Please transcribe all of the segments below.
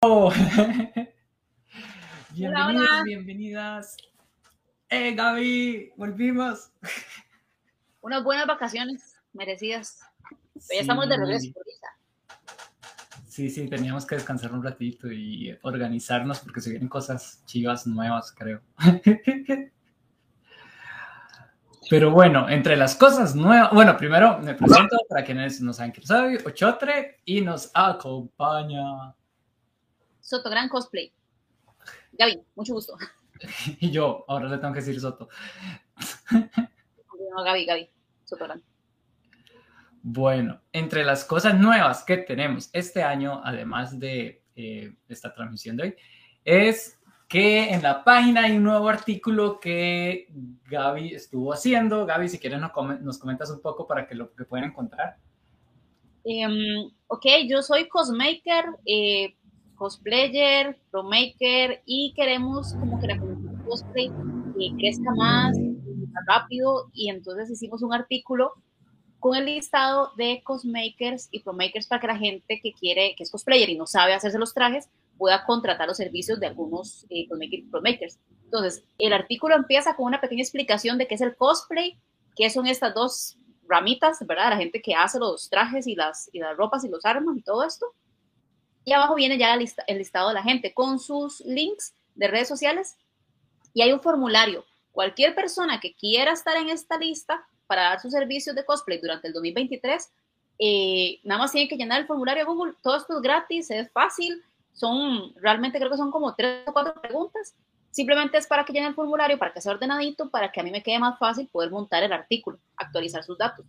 bienvenidos, bienvenidas. ¡Eh, Gaby! ¡Volvimos! Unas buenas vacaciones merecidas. ya estamos de regreso. Sí, sí, teníamos que descansar un ratito y organizarnos porque se vienen cosas chivas nuevas, creo. Pero bueno, entre las cosas nuevas, bueno, primero me presento para quienes no saben quién soy, Ochotre, y nos acompaña Soto, gran cosplay. Gaby, mucho gusto. Y yo, ahora le tengo que decir Soto. No, Gaby, Gaby, Soto gran. Bueno, entre las cosas nuevas que tenemos este año, además de eh, esta transmisión de hoy, es que en la página hay un nuevo artículo que Gaby estuvo haciendo. Gaby, si quieres nos, comentas un poco para que lo que puedan encontrar. Em, ok, yo soy cosmaker, eh, cosplayer, promaker y queremos como que la comunidad cosplay crezca más, más rápido y entonces hicimos un artículo con el listado de cosmakers y promakers para que la gente que quiere, que es cosplayer y no sabe hacerse los trajes, pueda contratar los servicios de algunos eh, cosmakers y promakers. Entonces, el artículo empieza con una pequeña explicación de qué es el cosplay, qué son estas dos ramitas, ¿verdad? La gente que hace los trajes y las, y las ropas y los armas y todo esto. Y abajo viene ya el, listado de la gente con sus links de redes sociales y hay un formulario. Cualquier persona que quiera estar en esta lista para dar sus servicios de cosplay durante el 2023, eh, nada más tiene que llenar el formulario Google. Todo esto es gratis, es fácil. Son, realmente creo que son como tres o cuatro preguntas. Simplemente es para que llene el formulario, para que sea ordenadito, para que a mí me quede más fácil poder montar el artículo, actualizar sus datos.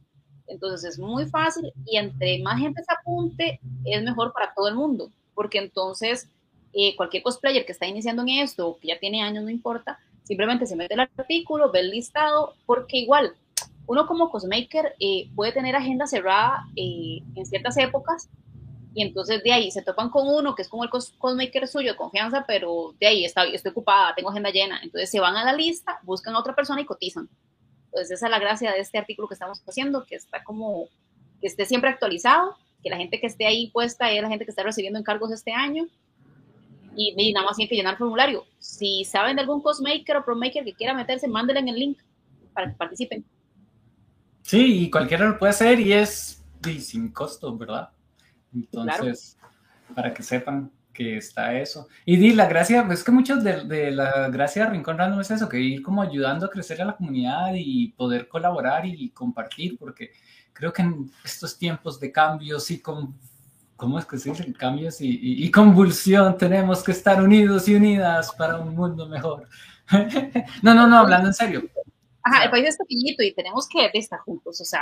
Entonces es muy fácil y entre más gente se apunte, es mejor para todo el mundo, porque entonces eh, cualquier cosplayer que está iniciando en esto o que ya tiene años, no importa, simplemente se mete el artículo, ve el listado, porque igual uno como cosmaker eh, puede tener agenda cerrada eh, en ciertas épocas y entonces de ahí se topan con uno que es como el cosmaker suyo de confianza, pero de ahí está, estoy ocupada, tengo agenda llena. Entonces se van a la lista, buscan a otra persona y cotizan. Pues esa es la gracia de este artículo que estamos haciendo, que está como, que esté siempre actualizado, que la gente que esté ahí puesta es la gente que está recibiendo encargos este año. Y, nada más tiene que llenar el formulario. Si saben de algún cosmaker o promaker que quiera meterse, mándenle en el link para que participen. Sí, y cualquiera lo puede hacer y es sin costo, ¿verdad? Entonces, para que sepan que está eso. Y di, la gracia, es que muchos de, la gracia de Rincón Random es eso, que ir como ayudando a crecer a la comunidad y poder colaborar y compartir, porque creo que en estos tiempos de cambios y con, ¿cómo es que se dice? Cambios y, convulsión, tenemos que estar unidos y unidas para un mundo mejor. no, no, no, hablando en serio. Ajá, el país es pequeñito y tenemos que estar juntos, o sea,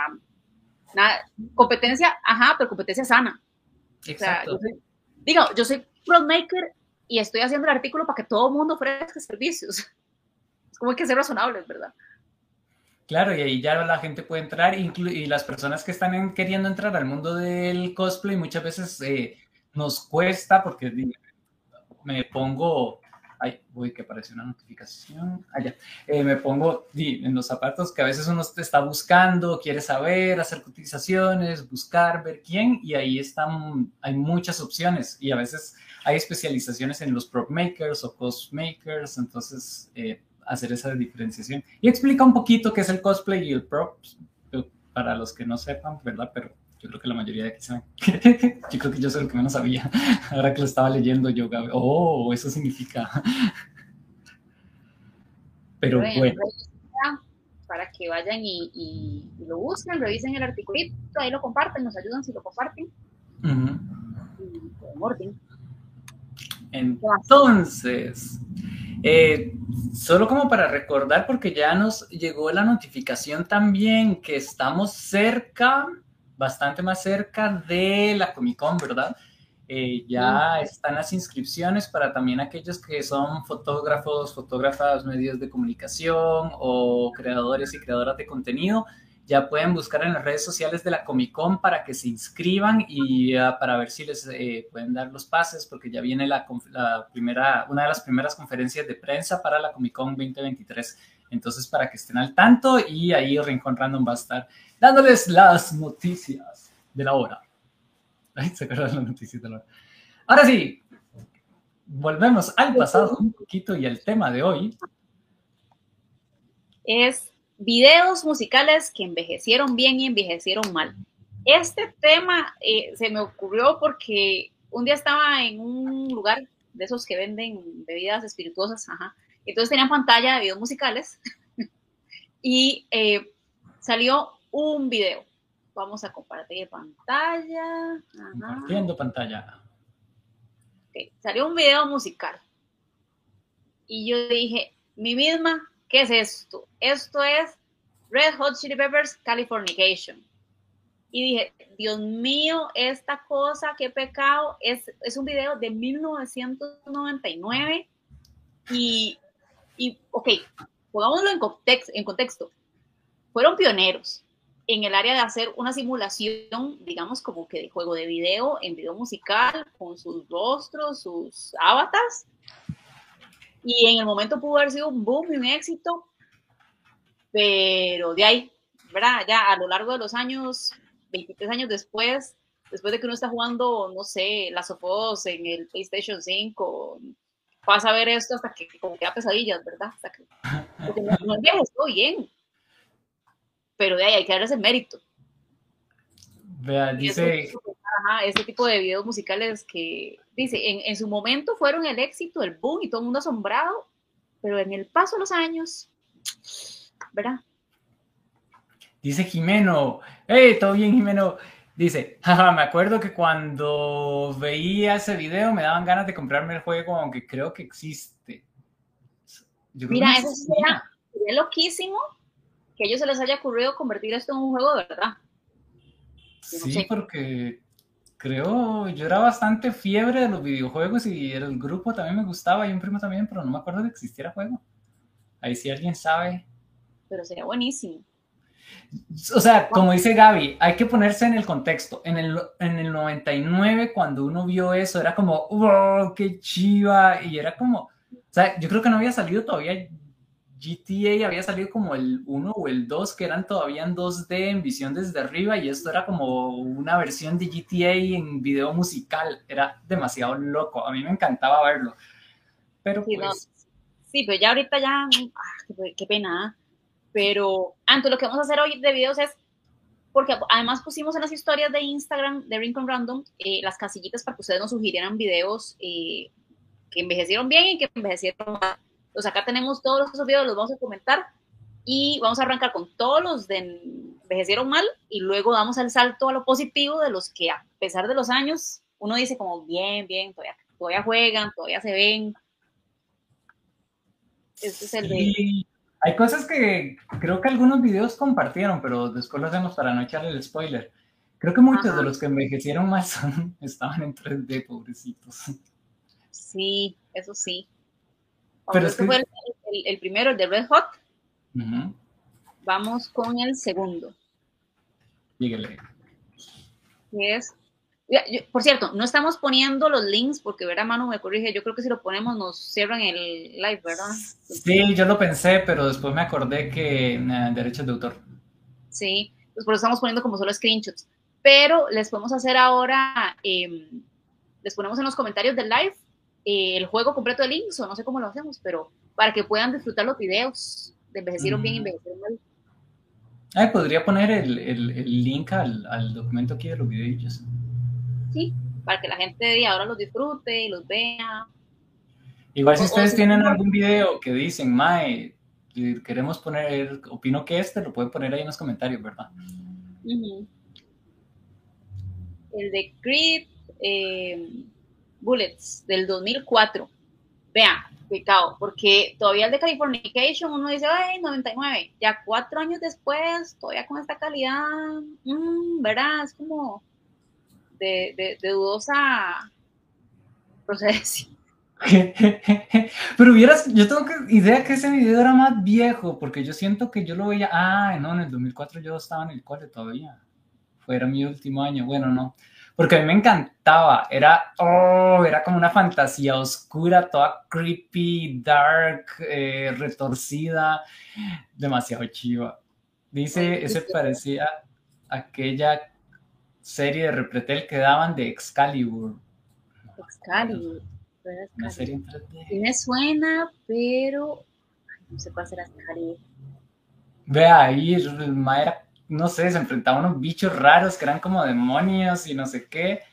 nada, competencia, ajá, pero competencia sana. Exacto. digo, yo soy maker y estoy haciendo el artículo para que todo el mundo ofrezca servicios. Es como hay que ser razonables, ¿verdad? Claro, y ahí ya la gente puede entrar, y las personas que están queriendo entrar al mundo del cosplay muchas veces eh, nos cuesta porque me pongo, ay, uy, que apareció una notificación, allá, ah, eh, me pongo en los zapatos que a veces uno está buscando, quiere saber, hacer cotizaciones, buscar, ver quién, y ahí están, hay muchas opciones, y a veces hay especializaciones en los prop makers o cost makers, entonces eh, hacer esa diferenciación. Y explica un poquito qué es el cosplay y el prop, para los que no sepan, ¿verdad? Pero yo creo que la mayoría de aquí saben. yo creo que yo soy el que menos sabía. Ahora que lo estaba leyendo yo, oh, eso significa. Pero bueno. Para que vayan y, lo busquen, revisen el articulito, ahí lo comparten, nos ayudan si lo comparten. orden. Entonces, eh, solo como para recordar, porque ya nos llegó la notificación también que estamos cerca, bastante más cerca de la Comic Con, ¿verdad? Eh, ya están las inscripciones para también aquellos que son fotógrafos, fotógrafas, medios de comunicación o creadores y creadoras de contenido ya pueden buscar en las redes sociales de la Comic Con para que se inscriban y ah, para ver si les eh, pueden dar los pases, porque ya viene la, primera, una de las primeras conferencias de prensa para la Comic Con 2023. Entonces, para que estén al tanto y ahí Rincón Random va a estar dándoles las noticias de la hora. Ay, se las noticias de la hora. Ahora sí, volvemos al pasado un poquito y el tema de hoy es videos musicales que envejecieron bien y envejecieron mal. Este tema eh, se me ocurrió porque un día estaba en un lugar de esos que venden bebidas espirituosas, ajá. Entonces tenían pantalla de videos musicales y eh, salió un video. Vamos a compartir pantalla. Compartiendo pantalla. Salió un video musical. Y yo dije, mi misma, ¿qué es esto? Esto es Red Hot Chili Peppers Californication. Y dije, Dios mío, esta cosa, qué pecado. Es, es un video de 1999 y, y ok, pongámoslo en contexto, en contexto. Fueron pioneros en el área de hacer una simulación, digamos, como que de juego de video, en video musical, con sus rostros, sus avatars. Y en el momento pudo haber sido un boom y un éxito, pero de ahí, ¿verdad? Ya a lo largo de los años, 23 años después, después de que uno está jugando, no sé, las sofos en el PlayStation 5, pasa a ver esto hasta que como que da pesadillas, ¿verdad? Hasta que, porque no, no bien, pero de ahí hay que darles el mérito. Vea, dice... Ajá, este tipo de videos musicales que, dice, en, en, su momento fueron el éxito, el boom y todo el mundo asombrado, pero en el paso de los años, ¿verdad? Dice Jimeno, hey, todo bien Jimeno. Dice, jaja, me acuerdo que cuando veía ese video me daban ganas de comprarme el juego, aunque creo que existe. Mira, eso sería, sería, loquísimo que a ellos se les haya ocurrido convertir esto en un juego de verdad. sí, porque creo, yo era bastante fiebre de los videojuegos y el grupo también me gustaba y un primo también, pero no me acuerdo que existiera juego. Ahí si alguien sabe. Pero sería buenísimo. O sea, como dice Gaby, hay que ponerse en el contexto. En el, en el 99, cuando uno vio eso, era como, wow, qué chiva. Y era como, o sea, yo creo que no había salido todavía GTA, había salido como el 1 o el 2, que eran todavía en 2D, en visión desde arriba. Y esto era como una versión de GTA en video musical. Era demasiado loco. A mí me encantaba verlo. Pero sí, pues. Sí, pero ya ahorita ya, ah, qué, pena. ¿ah? Pero, antes lo que vamos a hacer hoy de videos es, porque además pusimos en las historias de Instagram de Rincon Random eh, las casillitas para que ustedes nos sugirieran videos eh, que envejecieron bien y que envejecieron mal. Entonces acá tenemos todos esos videos, los vamos a comentar y vamos a arrancar con todos los de envejecieron mal y luego damos el salto a lo positivo de los que a pesar de los años uno dice como bien, bien, todavía, todavía juegan, todavía se ven. Este es el de hay cosas que creo que algunos videos compartieron, pero después lo hacemos para no echarle el spoiler. Creo que muchos de los que envejecieron más estaban en 3D, pobrecitos. Sí, eso sí. Pero este fue el, primero, el de Red Hot. Vamos con el segundo. Dígale. Que es por cierto, no estamos poniendo los links porque, verá, Manu me corrige, yo creo que si lo ponemos nos cierran el live, ¿verdad? Sí, yo lo pensé, pero después me acordé que eh, derechos de autor. Sí, pues por eso estamos poniendo como solo screenshots. Pero les podemos hacer ahora, em, les ponemos en los comentarios del live eh, el juego completo de links, o no sé cómo lo hacemos, pero para que puedan disfrutar los videos de envejecieron bien y envejecieron mal. Ah, podría poner el, el, el link al, al, documento aquí de los videos sí, para que la gente de ahora los disfrute y los vea. Igual si ustedes tienen algún video que dicen, Mae, queremos poner, opino que este, lo pueden poner ahí en los comentarios, ¿verdad? El de Creed eh, Bullets del 2004. Vean, pecado, porque todavía el de Californication uno dice, ay, 99, ya cuatro años después, todavía con esta calidad, mmm, ¿verdad? Es como, de, dudosa procedencia. Pero hubieras, yo tengo que, idea que ese video era más viejo, porque yo siento que yo lo veía, ah, no, en el 2004 yo estaba en el cole todavía, fue mi último año, bueno, no, porque a mí me encantaba, era, oh, era como una fantasía oscura, toda creepy, dark, eh, retorcida, demasiado chiva. Dice, ese parecía aquella serie de Repretel que daban de Excalibur. Excalibur. Una serie en 3D. Sí me suena, pero no sé cuál será Scary. Vea ahí, era, no sé, se enfrentaba a unos bichos raros que eran como demonios y no sé qué.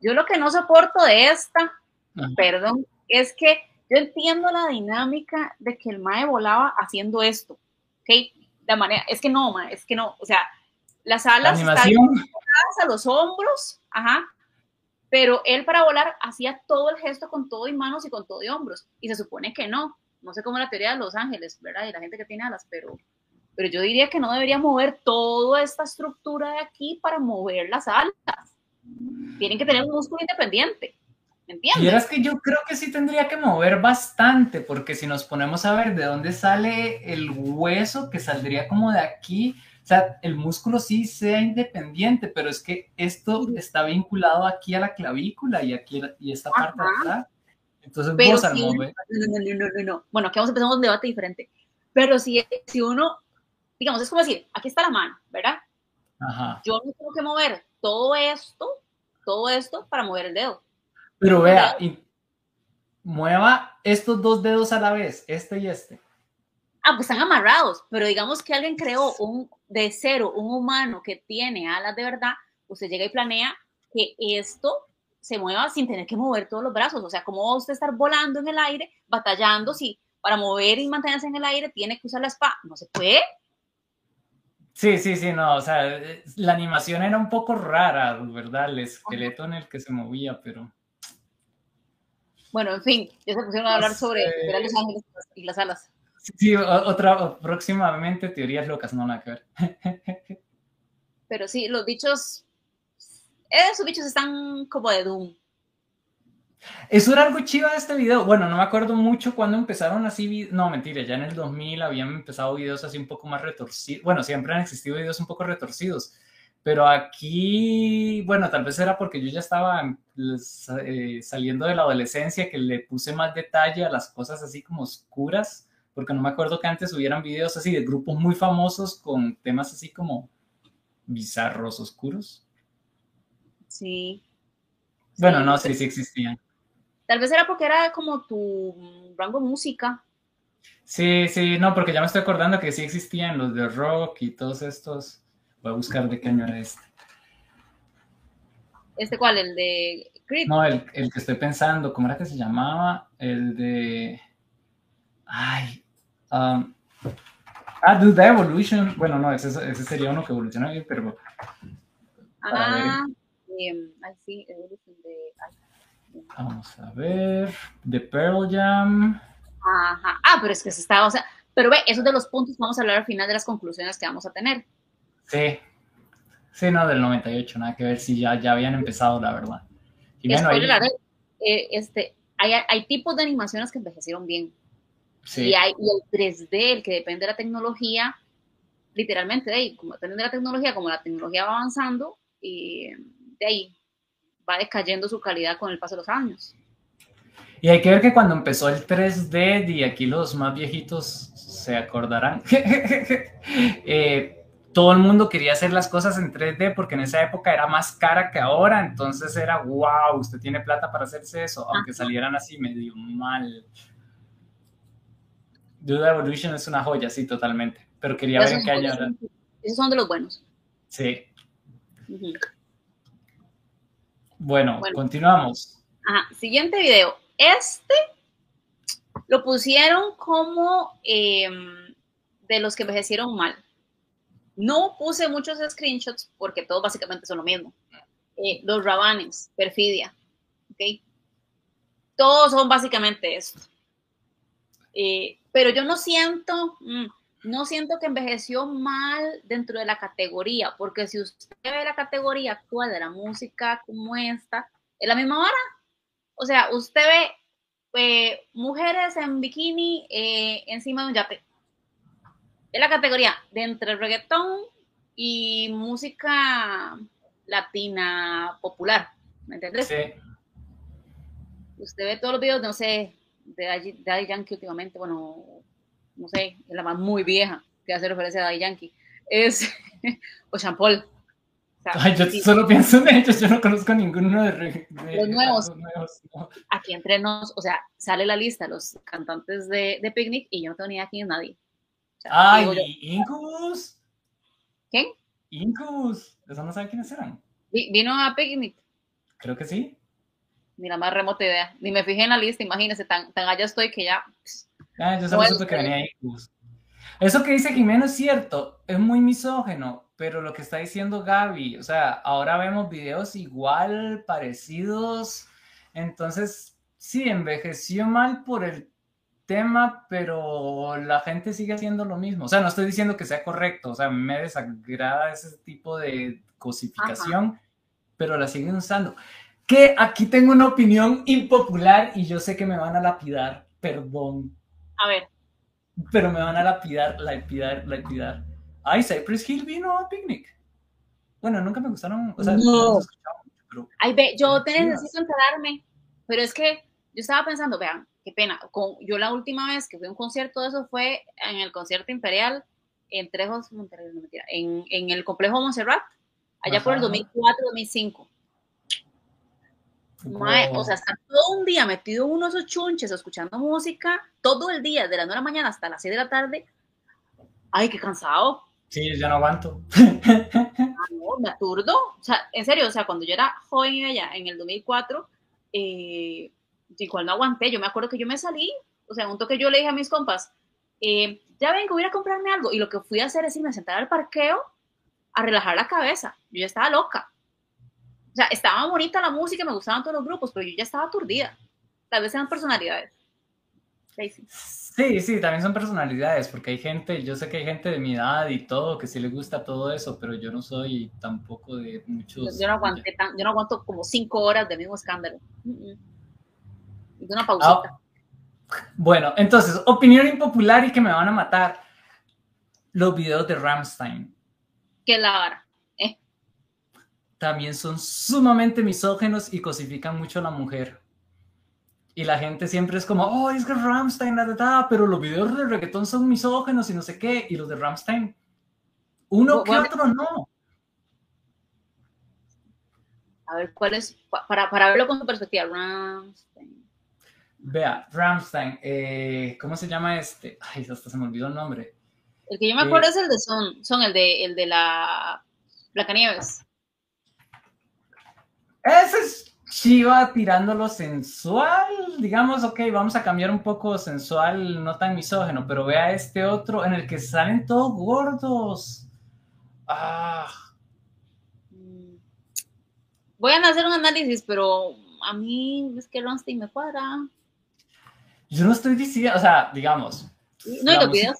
Yo lo que no soporto de esta, Ajá. perdón, es que yo entiendo la dinámica de que el mae volaba haciendo esto, ¿ok? La manera, es que no, mae, es que no, o sea, las La alas están animación, pegadas a los hombros, ajá, pero él para volar hacía todo el gesto con todo y manos y con todo y hombros, y se supone que no, no sé cómo la teoría de Los Ángeles, ¿verdad? Y la gente que tiene alas, pero, pero yo diría que no debería mover toda esta estructura de aquí para mover las alas. Tienen que tener un músculo independiente, ¿me entiendes? Vieras que yo creo que sí tendría que mover bastante, porque si nos ponemos a ver de dónde sale el hueso que saldría como de aquí, o sea, el músculo sí sea independiente, pero es que esto está vinculado aquí a la clavícula y aquí y esta parte de Ajá. atrás. Entonces Pero vos al mover, no, no, no, no, no. Bueno, aquí vamos a empezar un debate diferente. Pero si, si uno, digamos, es como decir, aquí está la mano, ¿verdad? ajá. Yo no tengo que mover todo esto, todo esto para mover el dedo. Pero vea, y mueva estos dos dedos a la vez, este y este. Ah, pues están amarrados, pero digamos que alguien creó un de cero, un humano que tiene alas de verdad, usted llega y planea que esto se mueva sin tener que mover todos los brazos. O sea, ¿cómo va usted a estar volando en el aire, batallando si para mover y mantenerse en el aire tiene que usar la espada? No se puede. Sí, sí, sí, no, o sea, eh, la animación era un poco rara, ¿verdad? El esqueleto en el que se movía, pero... Bueno, en fin, ya se pusieron a hablar sobre, los ángeles y las alas. Sí, otra, próximamente teorías locas, no nada que ver. Pero sí, los bichos, esos bichos están como de Doom. Eso era algo chiva de este video. Bueno, no me acuerdo mucho cuando empezaron así. No, mentira, ya en el 2000 habían empezado videos así un poco más retorcidos. Bueno, siempre han existido videos un poco retorcidos. Pero aquí, bueno, tal vez era porque yo ya estaba eh, saliendo de la adolescencia que le puse más detalle a las cosas así como oscuras. Porque no me acuerdo que antes hubieran videos así de grupos muy famosos con temas así como bizarros, oscuros. Sí. Bueno, no, sí, sí existían. Tal vez era porque era como tu mm, rango de música. Sí, sí, no, porque ya me estoy acordando que sí existían los de rock y todos estos. Voy a buscar de qué año era este. ¿Este cuál? El de Creed. No, el, el que estoy pensando, ¿cómo era que se llamaba? El de. Ay. um, ah, Dude the Evolution. Bueno, no, ese, ese sería uno que evoluciona bien, pero. Ah, em, sí, Evolution de. ay, Vamos a ver. The Pearl Jam. Ajá. Ah, pero es que se está, o sea, pero ve, esos de los puntos vamos a hablar al final de las conclusiones que vamos a tener. Sí. Sí, no, del 98, nada que ver si ya, ya habían empezado, la verdad. Y bueno, ahí, Spoiler alert, eh, este, hay, hay tipos de animaciones que envejecieron bien. sí. Y, hay, y el 3D, el que depende de la tecnología, literalmente de ahí, como depende de la tecnología, como la tecnología va avanzando, y de ahí va decayendo su calidad con el paso de los años. Y hay que ver que cuando empezó el 3D, y aquí los más viejitos se acordarán, eh, todo el mundo quería hacer las cosas en 3D porque en esa época era más cara que ahora, entonces era, wow, usted tiene plata para hacerse eso, aunque salieran así medio mal. Dude Evolution es una joya, sí, totalmente, pero quería ver en qué año era. Esos son de los buenos. Sí, Ujú. Bueno, Bueno. continuamos. Ajá, siguiente video. Este lo pusieron como em, de los que envejecieron mal. No puse muchos screenshots porque todos básicamente son lo mismo. Eh, los rabanes, perfidia. ¿ok? Todos son básicamente esto. Eh, pero yo no siento, mm, no siento que envejeció mal dentro de la categoría, porque si usted ve la categoría actual de la música como esta, es la misma vara. O sea, usted ve eh, mujeres en bikini eh, encima de un yate. Es la categoría de entre reggaetón y música latina popular. ¿Me entiendes? Sí, Usted ve todos los videos, no sé, de Daddy Yankee últimamente, bueno, no sé, es la más muy vieja que hace referencia a Daddy Yankee. Es o Paul. Ay, yo solo pienso en ellos, yo no conozco ninguno de, los nuevos. Aquí entre nos, o sea, sale la lista los cantantes de, de Picnic y yo no tengo ni idea quién es nadie. Ay, Incubus. ¿Quién? Incubus. Eso no sabe quiénes eran. ¿Vino a Picnic? Creo que sí. Ni la más remota idea. Ni me fijé en la lista, imagínese, tan, tan allá estoy que ya. Ah, yo solo supe que venía Incubus. Eso que dice Jimeno es cierto, es muy misógeno, pero lo que está diciendo Gaby, o sea, ahora vemos videos igual, parecidos, entonces sí, envejeció mal por el tema, pero la gente sigue haciendo lo mismo. O sea, no estoy diciendo que sea correcto, o sea, me desagrada ese tipo de cosificación, pero la siguen usando. Que aquí tengo una opinión impopular y yo sé que me van a lapidar, perdón. A ver. Pero me van a lapidar, lapidar, lapidar. Ay, Cypress Hill vino a Picnic. Bueno, nunca me gustaron, o sea, no. pero, Ay, ve, yo te necesito enterarme, pero es que yo estaba pensando, vean, qué pena, con, yo la última vez que fui a un concierto de eso fue en el concierto imperial en Trejos, en, en el complejo Montserrat, allá por el 2004-2005. O sea, estar todo un día metido uno de esos chunches escuchando música, todo el día, de las 9 de la mañana hasta las 6 de la tarde. Ay, qué cansado. Sí, ya no aguanto. Ah, no, me aturdo. O sea, en serio, o sea, cuando yo era joven allá, en el 2004, eh, igual no aguanté. Yo me acuerdo que yo me salí, o sea, un toque yo le dije a mis compas, eh, ya vengo, voy a comprarme algo. Y lo que fui a hacer es irme a sentar al parqueo a relajar la cabeza. Yo ya estaba loca. O sea, estaba bonita la música, me gustaban todos los grupos, pero yo ya estaba aturdida. Tal vez sean personalidades. Sí, sí, también son personalidades, porque hay gente, yo sé que hay gente de mi edad y todo que sí le gusta todo eso, pero yo no soy tampoco de muchos. Yo no aguanté tan, yo no aguanto como cinco horas de mismo escándalo. De una pausita. Ah, bueno, entonces, opinión impopular y que me van a matar. Los videos de Ramstein. Que la vara. También son sumamente misógenos y cosifican mucho a la mujer. Y la gente siempre es como, oh, es que Ramstein, la verdad, pero los videos de reggaetón son misógenos y no sé qué, y los de Ramstein, uno que otro no. A ver, ¿cuál es? Para, para verlo con tu perspectiva, Ramstein. Vea, Ramstein, eh, ¿cómo se llama este? Ay, hasta se me olvidó el nombre. El que yo me acuerdo eh, es el de Son, Son, el de, el de la Blancanieves. Ese es Chiva tirándolo sensual, digamos, ok, vamos a cambiar un poco sensual, no tan misógeno, pero vea este otro en el que salen todos gordos. Ah. Voy a hacer un análisis, pero a mí es que Ronstein me cuadra. Yo no estoy diciendo, o sea, digamos. No, y los videos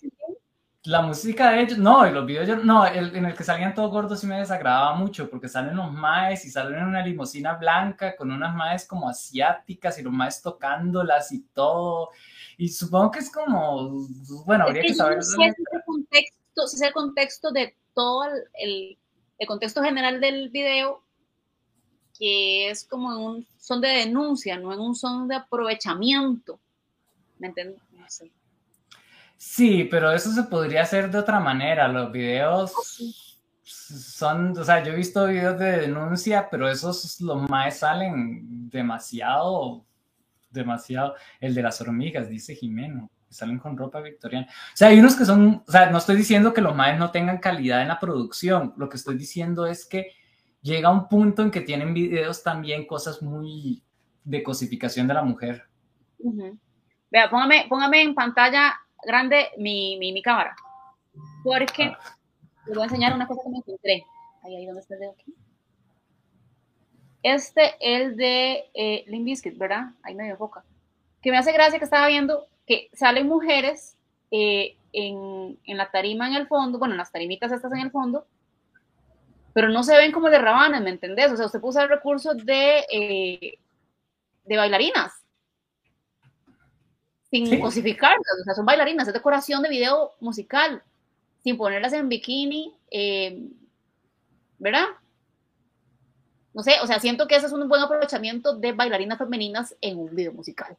la música de ellos, no, y los videos, no, el, en el que salían todos gordos sí me desagradaba mucho, porque salen los maes y salen en una limusina blanca con unas maes como asiáticas y los maes tocándolas y todo. Y supongo que es como, bueno, habría que, saber. Si es el contexto, si es el contexto de todo el, el, contexto general del video, que es como en un son de denuncia, no en un son de aprovechamiento. ¿Me entiendes? No sé. Sí, pero eso se podría hacer de otra manera. Los videos son, o sea, yo he visto videos de denuncia, pero esos los más salen demasiado, demasiado. El de las hormigas, dice Jimeno, que salen con ropa victoriana. O sea, hay unos que son, o sea, no estoy diciendo que los maes no tengan calidad en la producción. Lo que estoy diciendo es que llega un punto en que tienen videos también cosas muy de cosificación de la mujer. Vea, póngame, póngame en pantalla grande mi, mi, mi cámara. Porque ah. les voy a enseñar una cosa que me encontré. Ahí, ahí, ¿dónde está el dedo aquí? Este, el de eh, Biscuit, ¿verdad? Ahí medio foca. Que me hace gracia que estaba viendo que salen mujeres eh, en, en, la tarima en el fondo, bueno, en las tarimitas estas en el fondo, pero no se ven como de rabanas, ¿me entendés? O sea, usted puso el recurso de, eh, de bailarinas sin cosificarlas, o sea, son bailarinas, es decoración de video musical, sin ponerlas en bikini, eh, ¿verdad? No sé, o sea, siento que ese es un buen aprovechamiento de bailarinas femeninas en un video musical.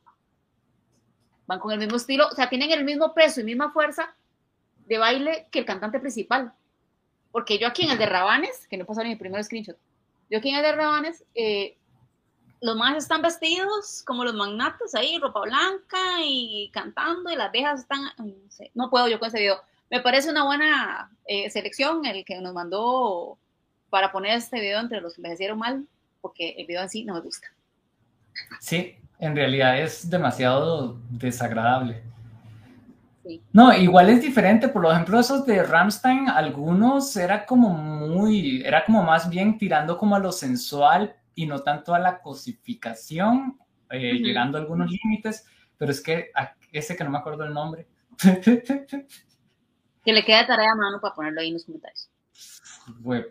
Van con el mismo estilo, o sea, tienen el mismo peso y misma fuerza de baile que el cantante principal. porque yo aquí en el de Rabanes, que no ni mi primer screenshot, yo aquí en el de Rabanes, eh, los más están vestidos como los magnates ahí, ropa blanca y cantando, y las viejas están, no, puedo yo con ese video. Me parece una buena eh, selección el que nos mandó para poner este video entre los que envejecieron mal, porque el video en sí no me gusta. Sí, en realidad es demasiado desagradable. No, igual es diferente, por ejemplo, esos de Ramstein, algunos era como muy, era como más bien tirando como a lo sensual y no tanto a la cosificación, eh, llegando a algunos límites, pero es que ese que no me acuerdo el nombre. que le quede tarea a mano para ponerlo ahí en los comentarios.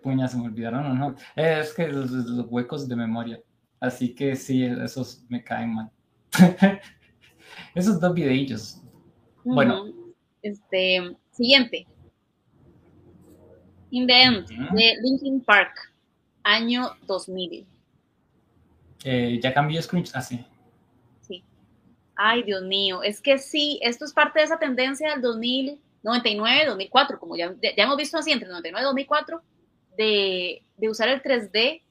puña, se me olvidaron o no. Es que los, huecos de memoria. Así que sí, esos me caen mal. esos dos videillos bueno. Este, siguiente. In the End, de Linkin Park, año 2000. Eh, ya cambió screens así. Ah, sí. Ay, Dios mío, es que sí, esto es parte de esa tendencia del 2099, 2004, como ya, ya hemos visto así entre 99 y 2004, de, de usar el 3D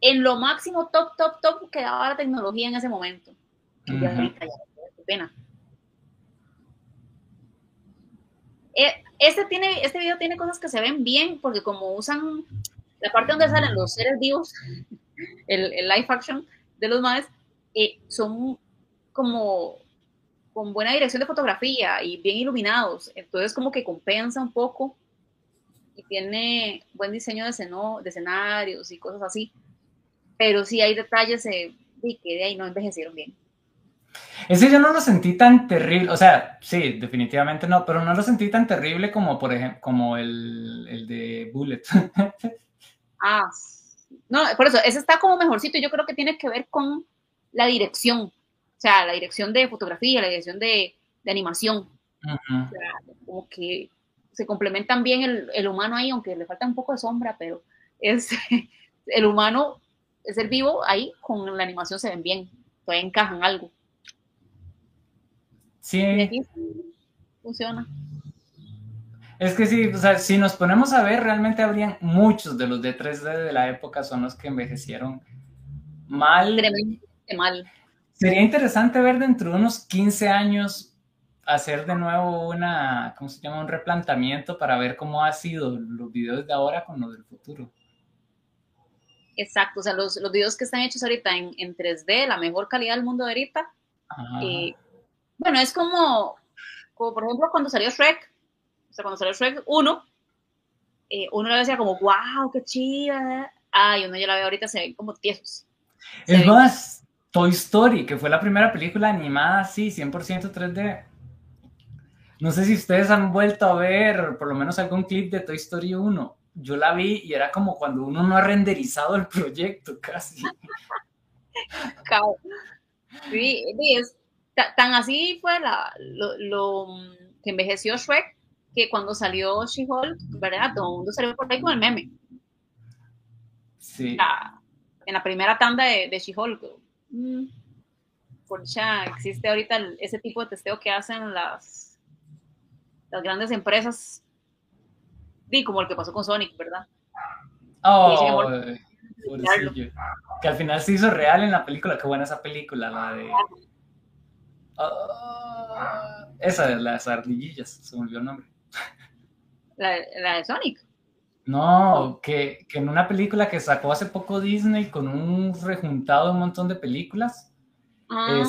en lo máximo top, top, top que daba la tecnología en ese momento. Y ahorita ya, qué pena. Este, tiene, este video tiene cosas que se ven bien, porque como usan la parte donde salen los seres vivos, el, el live action de los más, eh, son como con buena dirección de fotografía y bien iluminados, entonces como que compensa un poco y tiene buen diseño de, de escenarios y cosas así, pero sí hay detalles eh, que de ahí no envejecieron bien. Ese yo no lo sentí tan terrible, o sea, sí, definitivamente no, pero no lo sentí tan terrible como, por ejemplo, como el, el de Bullet. ah, no, por eso, ese está como mejorcito, yo creo que tiene que ver con la dirección, o sea, la dirección de fotografía, la dirección de, de animación. o sea, como que se complementan bien el, el, humano ahí, aunque le falta un poco de sombra, pero es el humano, es el vivo ahí, con la animación se ven bien, todavía encajan algo. Sí. funciona. Es que sí, o sea, si nos ponemos a ver, realmente habrían muchos de los de 3D de la época son los que envejecieron mal. Tremendamente mal. Sería interesante ver dentro de unos 15 años hacer de nuevo una, ¿cómo se llama? Un replantamiento para ver cómo ha sido los videos de ahora con los del futuro. Exacto, o sea, los, los videos que están hechos ahorita en, en 3D, la mejor calidad del mundo de ahorita, eh, bueno, es como, como por ejemplo cuando salió Shrek, sea, cuando salió Shrek 1, eh, uno le decía como, wow, qué chida. Ay, uno ya la ve ahorita, se ven como tiesos. Es más, Toy Story, que fue la primera película animada así, 100% 3D. No sé si ustedes han vuelto a ver por lo menos algún clip de Toy Story 1. Yo la vi y era como cuando uno no ha renderizado el proyecto casi. sí, es, tan así fue la, lo, que envejeció Shrek que cuando salió She-Hulk, ¿verdad? Todo el mundo salió por ahí con el meme. Sí. en la primera tanda de, de She-Hulk. Mm, por ya existe ahorita ese tipo de testeo que hacen las, las grandes empresas. Y como el que pasó con Sonic, ¿verdad? Oh, que al final se hizo real en la película. Qué buena esa película, la de Ah, esa de las ardillillas, se me olvidó el nombre. ¿La, de Sonic? No, que, en una película que sacó hace poco Disney con un rejuntado de un montón de películas, ah.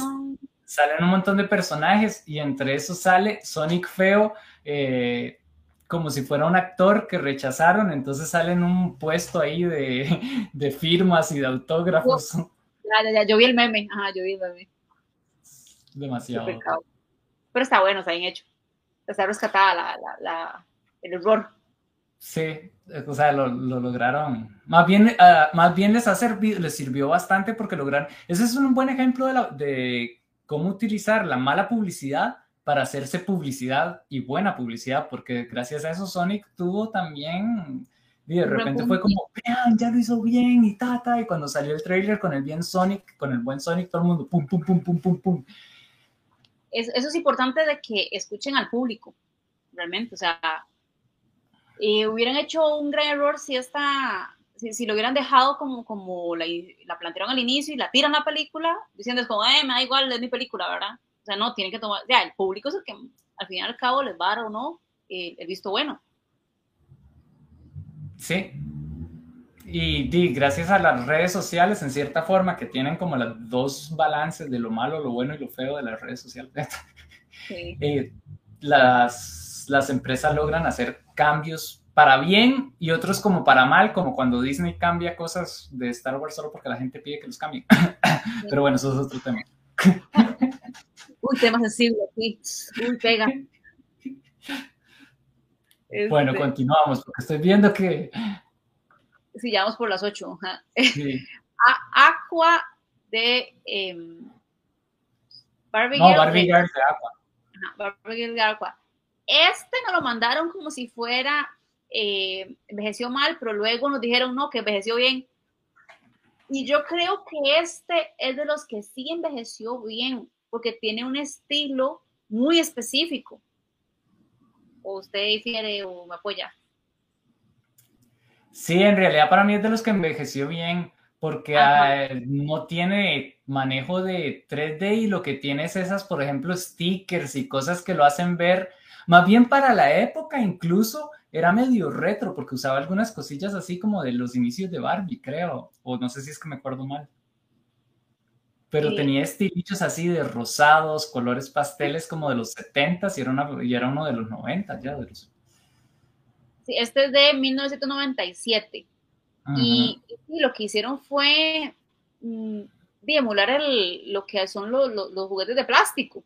salen un montón de personajes y entre esos sale Sonic feo, eh, como si fuera un actor que rechazaron, entonces sale en un puesto ahí de, firmas y de autógrafos. Ya, ya, yo vi el meme, ajá, yo vi el meme. Demasiado. Pero está bueno, está bien hecho. Está rescatada la, la, el error. Sí, o sea, lo, lo lograron. Más bien, ah, más bien les, ha servido, les sirvió bastante porque lograron. Ese es un buen ejemplo de, la, de cómo utilizar la mala publicidad para hacerse publicidad y buena publicidad, porque gracias a eso Sonic tuvo también. Y de repente fue como, vean, ya lo hizo bien y tata. Y cuando salió el trailer con el bien Sonic, con el buen Sonic, todo el mundo, pum, pum, pum, pum, pum, pum eso es importante de que escuchen al público, realmente, o sea, eh, hubieran hecho un gran error si esta, si, lo hubieran dejado como, como la, la, plantearon al inicio y la tiran la película, diciendo es como, eh, me da igual, es mi película, ¿verdad? O sea, no, tiene que tomar, ya, el público es el que al fin y al cabo les va a dar o no eh, el visto bueno. Sí. Y, gracias a las redes sociales, en cierta forma, que tienen como los dos balances de lo malo, lo bueno y lo feo de las redes sociales, eh, las, las empresas logran hacer cambios para bien y otros como para mal, como cuando Disney cambia cosas de Star Wars solo porque la gente pide que los cambien. Pero bueno, eso es otro tema. Un tema sensible, sí. Uy, pega. Bueno, este continuamos, porque estoy viendo que... Sí, ya vamos por las ocho. Aqua de eh, Barbie no, Barbie Girl de Aqua. Barbie Girl de Aqua. Este nos lo mandaron como si fuera, eh, envejeció mal, pero luego nos dijeron no, que envejeció bien. Y yo creo que este es de los que sí envejeció bien, porque tiene un estilo muy específico o usted difiere o me apoya? Sí, en realidad para mí es de los que envejeció bien, porque ah, no tiene manejo de 3D y lo que tiene es esas, por ejemplo, stickers y cosas que lo hacen ver, más bien para la época incluso era medio retro, porque usaba algunas cosillas así como de los inicios de Barbie, creo, o no sé si es que me acuerdo mal pero tenía estilitos así de rosados, colores pasteles como de los 70 y era, una, y era uno de los 90 ya. De los... Sí, este es de 1997. Y, lo que hicieron fue mm, emular el, lo que son los, los, juguetes de plástico,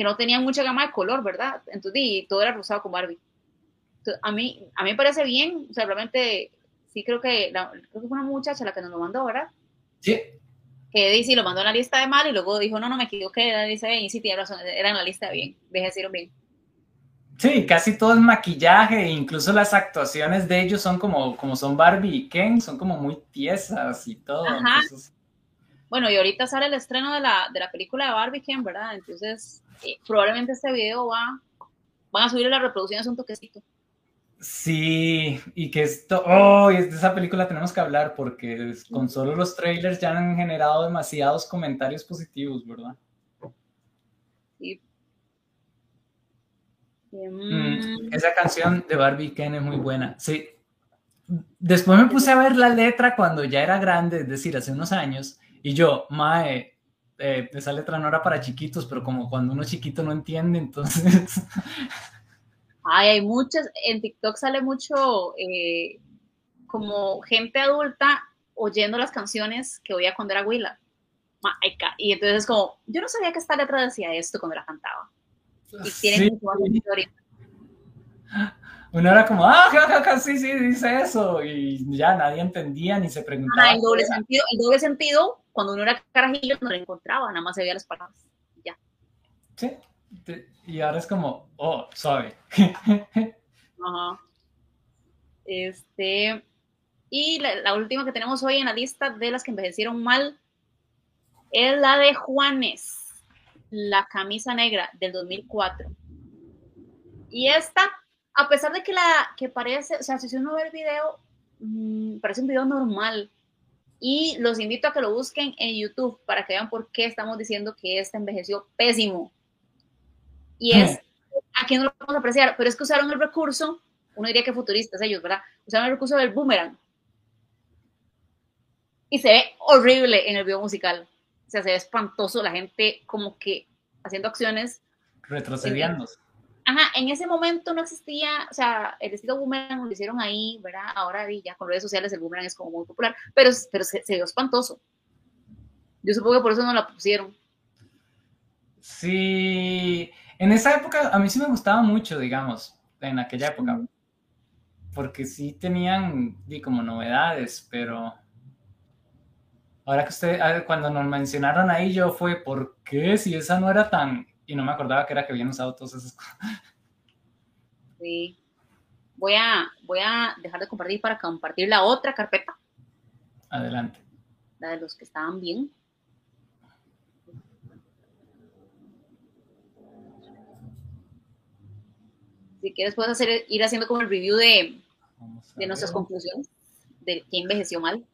que no tenían mucha gama de color, ¿verdad? Entonces, y todo era rosado con Barbie. a, mí, a mí me parece bien, o sea, realmente sí creo que, creo que fue una muchacha la que nos lo mandó, ¿verdad? Sí, que dice lo mandó en la lista de mal y luego dijo, no, no me equivoqué, era la lista de bien, y sí tiene razón, era en la lista de bien, deje decirlo bien. Sí, casi todo es maquillaje, incluso las actuaciones de ellos son como, como son Barbie y Ken, son como muy tiesas y todo. Bueno, y ahorita sale el estreno de la, de la película de Barbie Ken, ¿verdad? Entonces, eh, probablemente este video va, van a subir la reproducción, es un toquecito. Sí, y que esto, oh, de esa película tenemos que hablar porque con solo los trailers ya han generado demasiados comentarios positivos, ¿verdad? Sí. Mm, esa canción de Barbie Ken es muy buena. Sí. Después me puse a ver la letra cuando ya era grande, es decir, hace unos años, y yo, Mae, eh, esa letra no era para chiquitos, pero como cuando uno chiquito no entiende, entonces Ay, hay muchas, en TikTok sale mucho eh, como gente adulta oyendo las canciones que oía cuando era Willa. Y entonces es como, yo no sabía que esta letra decía esto cuando la cantaba. Y tiene sí. historia. Uno era como, ah, sí, sí, dice eso. Y ya nadie entendía ni se preguntaba. Ah, el doble sentido, el doble sentido, cuando uno era carajillo no lo encontraba, nada más se veía las palabras. Ya. Sí, y ahora es como, oh, suave. Ajá. Este, y la, última que tenemos hoy en la lista de las que envejecieron mal es la de Juanes, la camisa negra del 2004. Y esta, a pesar de que la que parece, o sea, si uno ve el video, mm, parece un video normal. Y los invito a que lo busquen en YouTube para que vean por qué estamos diciendo que esta envejeció pésimo. Y es, aquí no lo vamos a apreciar, pero es que usaron el recurso, uno diría que futuristas ellos, ¿verdad? Usaron el recurso del boomerang. Y se ve horrible en el video musical. O sea, se ve espantoso la gente como que haciendo acciones. Retrocediendo. Ajá, en ese momento no existía, o sea, el estilo boomerang lo hicieron ahí, ¿verdad? Ahora ya con redes sociales el boomerang es como muy popular, pero, pero se, se vio espantoso. Yo supongo que por eso no la pusieron. Sí, en esa época a mí sí me gustaba mucho, digamos, en aquella época, porque sí tenían como novedades, pero ahora que usted, cuando nos mencionaron ahí, yo fue, ¿por qué? Si esa no era tan, y no me acordaba que era que habían usado todas esas cosas. Sí. Voy a, voy a dejar de compartir para compartir la otra carpeta. Adelante. La de los que estaban bien. Si quieres, puedes hacer, ir haciendo como el review de, de nuestras conclusiones, de qué envejeció mal.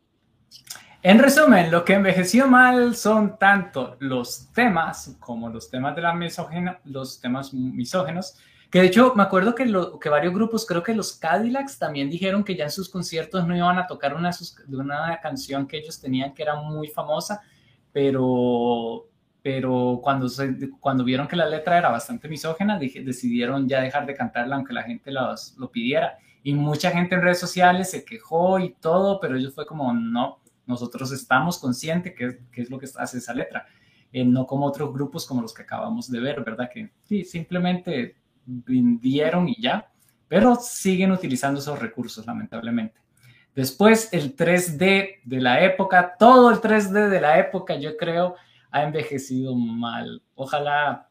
En resumen, lo que envejeció mal son tanto los temas como los temas de la misógena, los temas misógenos, que de hecho me acuerdo que, lo, que varios grupos, creo que los Cadillacs también dijeron que ya en sus conciertos no iban a tocar una, una canción que ellos tenían que era muy famosa, pero, pero cuando, cuando vieron que la letra era bastante misógena, decidieron ya dejar de cantarla aunque la gente los, lo pidiera. Y mucha gente en redes sociales se quejó y todo, pero ellos fue como, no, nosotros estamos conscientes que, que es lo que hace esa letra, eh, no como otros grupos como los que acabamos de ver, ¿verdad? Que sí, simplemente vendieron y ya, pero siguen utilizando esos recursos, lamentablemente. Después, el 3D de la época, todo el 3D de la época, yo creo, ha envejecido mal. Ojalá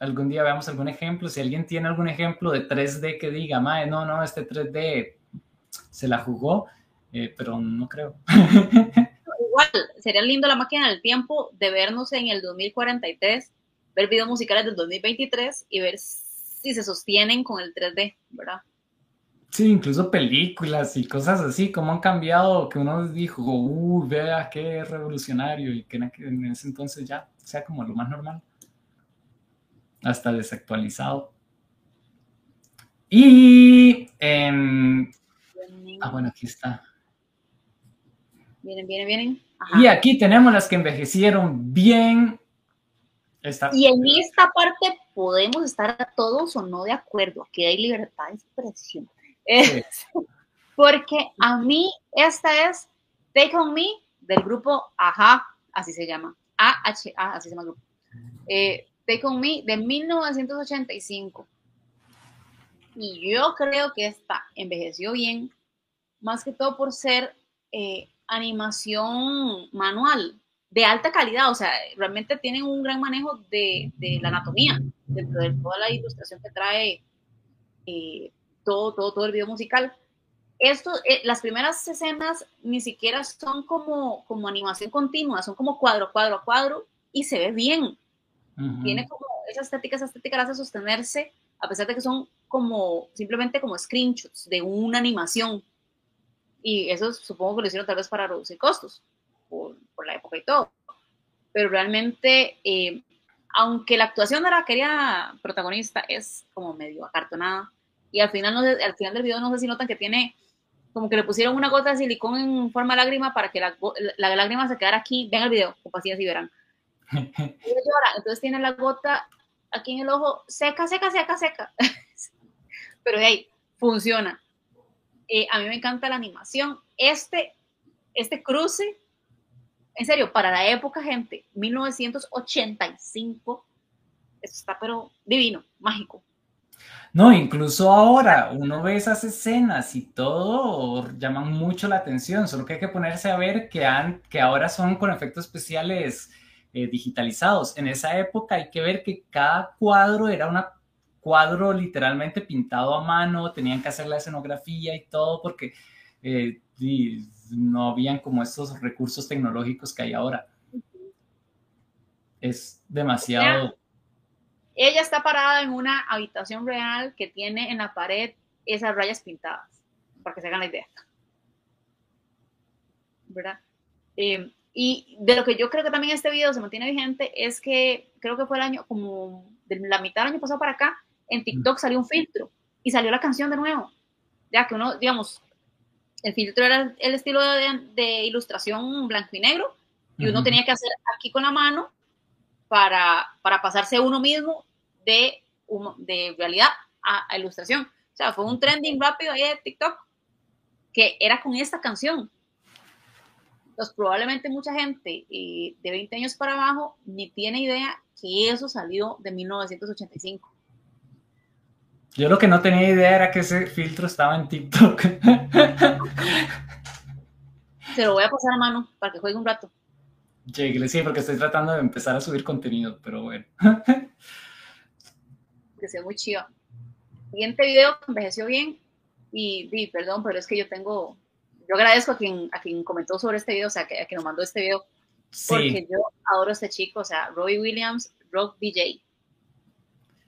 algún día veamos algún ejemplo. Si alguien tiene algún ejemplo de 3D que diga, mae, no, no, este 3D se la jugó, eh, pero no creo. Igual, sería lindo la máquina del tiempo de vernos en el 2043, ver videos musicales del 2023 y ver si se sostienen con el 3D, ¿verdad? Sí, incluso películas y cosas así, como han cambiado, que uno dijo, uh, vea qué revolucionario, y que en ese entonces ya sea como lo más normal, hasta desactualizado. Y, ah, bueno, aquí está. Vienen, vienen, vienen. Y aquí tenemos las que envejecieron bien. Y en esta parte podemos estar todos o no de acuerdo. Aquí hay libertad de expresión. porque a mí esta es Take On Me del grupo Aja, así se llama. AHA, así se llama el grupo. Eh, Take On Me de 1985. Y yo creo que esta envejeció bien, más que todo por ser eh, animación manual de alta calidad, o sea, realmente tienen un gran manejo de, la anatomía, dentro de toda la ilustración que trae eh, todo, todo, todo el video musical. Esto, eh, las primeras escenas ni siquiera son como, como animación continua, son como cuadro, cuadro a cuadro y se ve bien. Tiene como esa estética, esa estética la hace sostenerse, a pesar de que son como simplemente como screenshots de una animación y eso supongo que lo hicieron tal vez para reducir costos, por, por la época y todo. Pero realmente, eh, aunque la actuación de la querida protagonista es como medio acartonada, y al final, no al final del video no sé si notan que tiene como que le pusieron una gota de silicón en forma de lágrima para que la, la, lágrima se quedara aquí. Vean el video, con paciencia y verán. entonces tiene la gota aquí en el ojo seca, seca, seca, seca. Pero ahí, funciona. Eh, a mí me encanta la animación. Este, este cruce, en serio, para la época, gente, 1985, está pero divino, mágico. No, incluso ahora uno ve esas escenas y todo llaman mucho la atención, solo que hay que ponerse a ver que, han, que ahora son con efectos especiales eh, digitalizados. En esa época hay que ver que cada cuadro era una cuadro literalmente pintado a mano, tenían que hacer la escenografía y todo porque eh, no habían como estos recursos tecnológicos que hay ahora. Es demasiado... Ella está parada en una habitación real que tiene en la pared esas rayas pintadas, para que se hagan la idea. ¿Verdad? Eh, y de lo que yo creo que también este video se mantiene vigente es que creo que fue el año, como de la mitad del año pasado para acá, en TikTok salió un filtro y salió la canción de nuevo. Ya que uno, digamos, el filtro era el estilo de, ilustración blanco y negro y uno tenía que hacer aquí con la mano para, para pasarse uno mismo de, de realidad a, ilustración. O sea, fue un trending rápido ahí de TikTok que era con esta canción. Entonces, probablemente mucha gente eh, de 20 años para abajo ni tiene idea que eso salió de 1985. Yo lo que no tenía idea era que ese filtro estaba en TikTok. Se lo voy a pasar a mano para que juegue un rato. Lleguele, sí, porque estoy tratando de empezar a subir contenido, pero bueno. que sea muy chido. Siguiente video envejeció bien. Y, y, perdón, pero es que yo tengo. Yo agradezco a quien, a quien comentó sobre este video, o sea, a quien nos mandó este video. Porque yo adoro a este chico, o sea, Roy Williams, Rock DJ.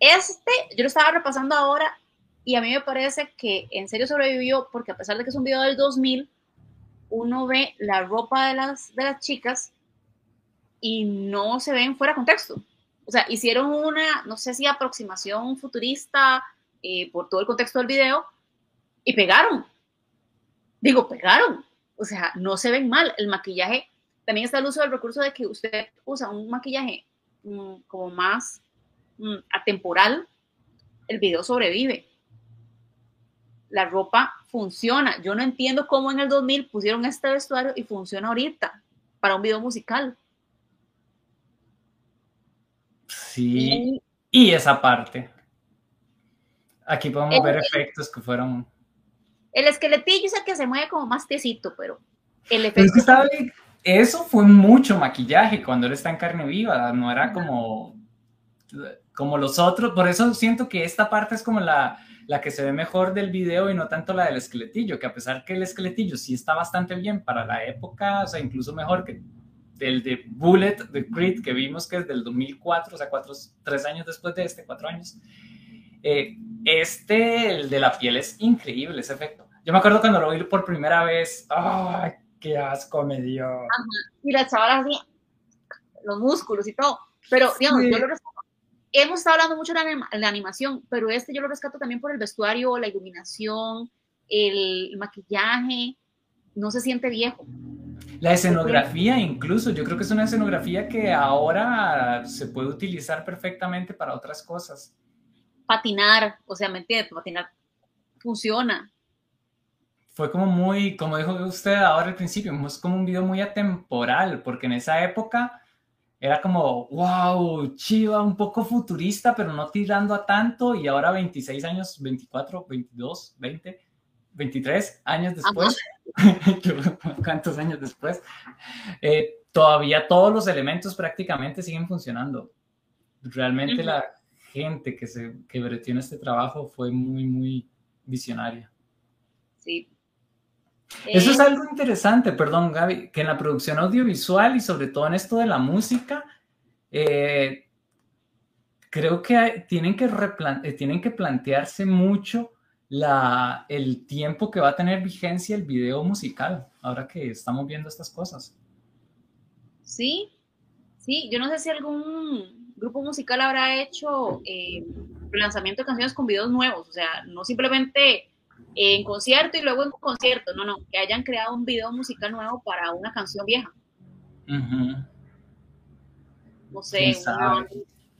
Este, yo lo estaba repasando ahora Y a mí me parece que en serio sobrevivió porque a pesar de que es un video del 2000, uno ve la ropa de las, de las chicas y no se ven fuera de contexto. O sea, hicieron una, no sé si aproximación futurista eh, por todo el contexto del video y pegaron. Digo, pegaron. O sea, no se ven mal. El maquillaje, también está el uso del recurso de que usted usa un maquillaje mm, como más atemporal, el video sobrevive. La ropa funciona. Yo no entiendo cómo en el 2000 pusieron este vestuario y funciona ahorita para un video musical. Sí. Y esa parte. Aquí podemos ver efectos que fueron. El esqueletillo es el que se mueve como más tecito, pero el efecto. eso fue mucho maquillaje cuando él está en carne viva, no era como, como los otros. Por eso siento que esta parte es como la, la que se ve mejor del video y no tanto la del esqueletillo, que a pesar que el esqueletillo sí está bastante bien para la época, o sea, incluso mejor que el de Bullet, de Creed, que vimos que es del 2004, o sea, cuatro, tres años después de este, cuatro años. Eh, este, el de la piel, es increíble ese efecto. Yo me acuerdo cuando lo vi por primera vez, ¡ay, qué asco me dio! Y las chavalas así, los músculos y todo. Pero, digamos, yo lo rescato. Hemos estado hablando mucho de la, animación, pero este yo lo rescato también por el vestuario, la iluminación, el maquillaje. No se siente viejo. La escenografía incluso, yo creo que es una escenografía que ahora se puede utilizar perfectamente para otras cosas. Patinar, o sea, ¿me entiendes? Patinar funciona. Fue como muy, como dijo usted ahora al principio, es como un video muy atemporal, porque en esa época era como, wow, chiva, un poco futurista, pero no tirando a tanto, y ahora 26 años, 24, 22, 20, 23 años después, ¿cuántos años después? Eh, todavía todos los elementos prácticamente siguen funcionando. Realmente la gente que se que vertió en este trabajo fue muy, muy visionaria. Sí. Eso es eh, algo interesante, perdón Gaby, que en la producción audiovisual y sobre todo en esto de la música, eh, creo que tienen que, tienen que plantearse mucho la, el tiempo que va a tener vigencia el video musical, ahora que estamos viendo estas cosas. Sí, sí, yo no sé si algún grupo musical habrá hecho eh, lanzamiento de canciones con videos nuevos, o sea, no simplemente en concierto y luego en concierto, no, no, que hayan creado un video musical nuevo para una canción vieja. No sé, una,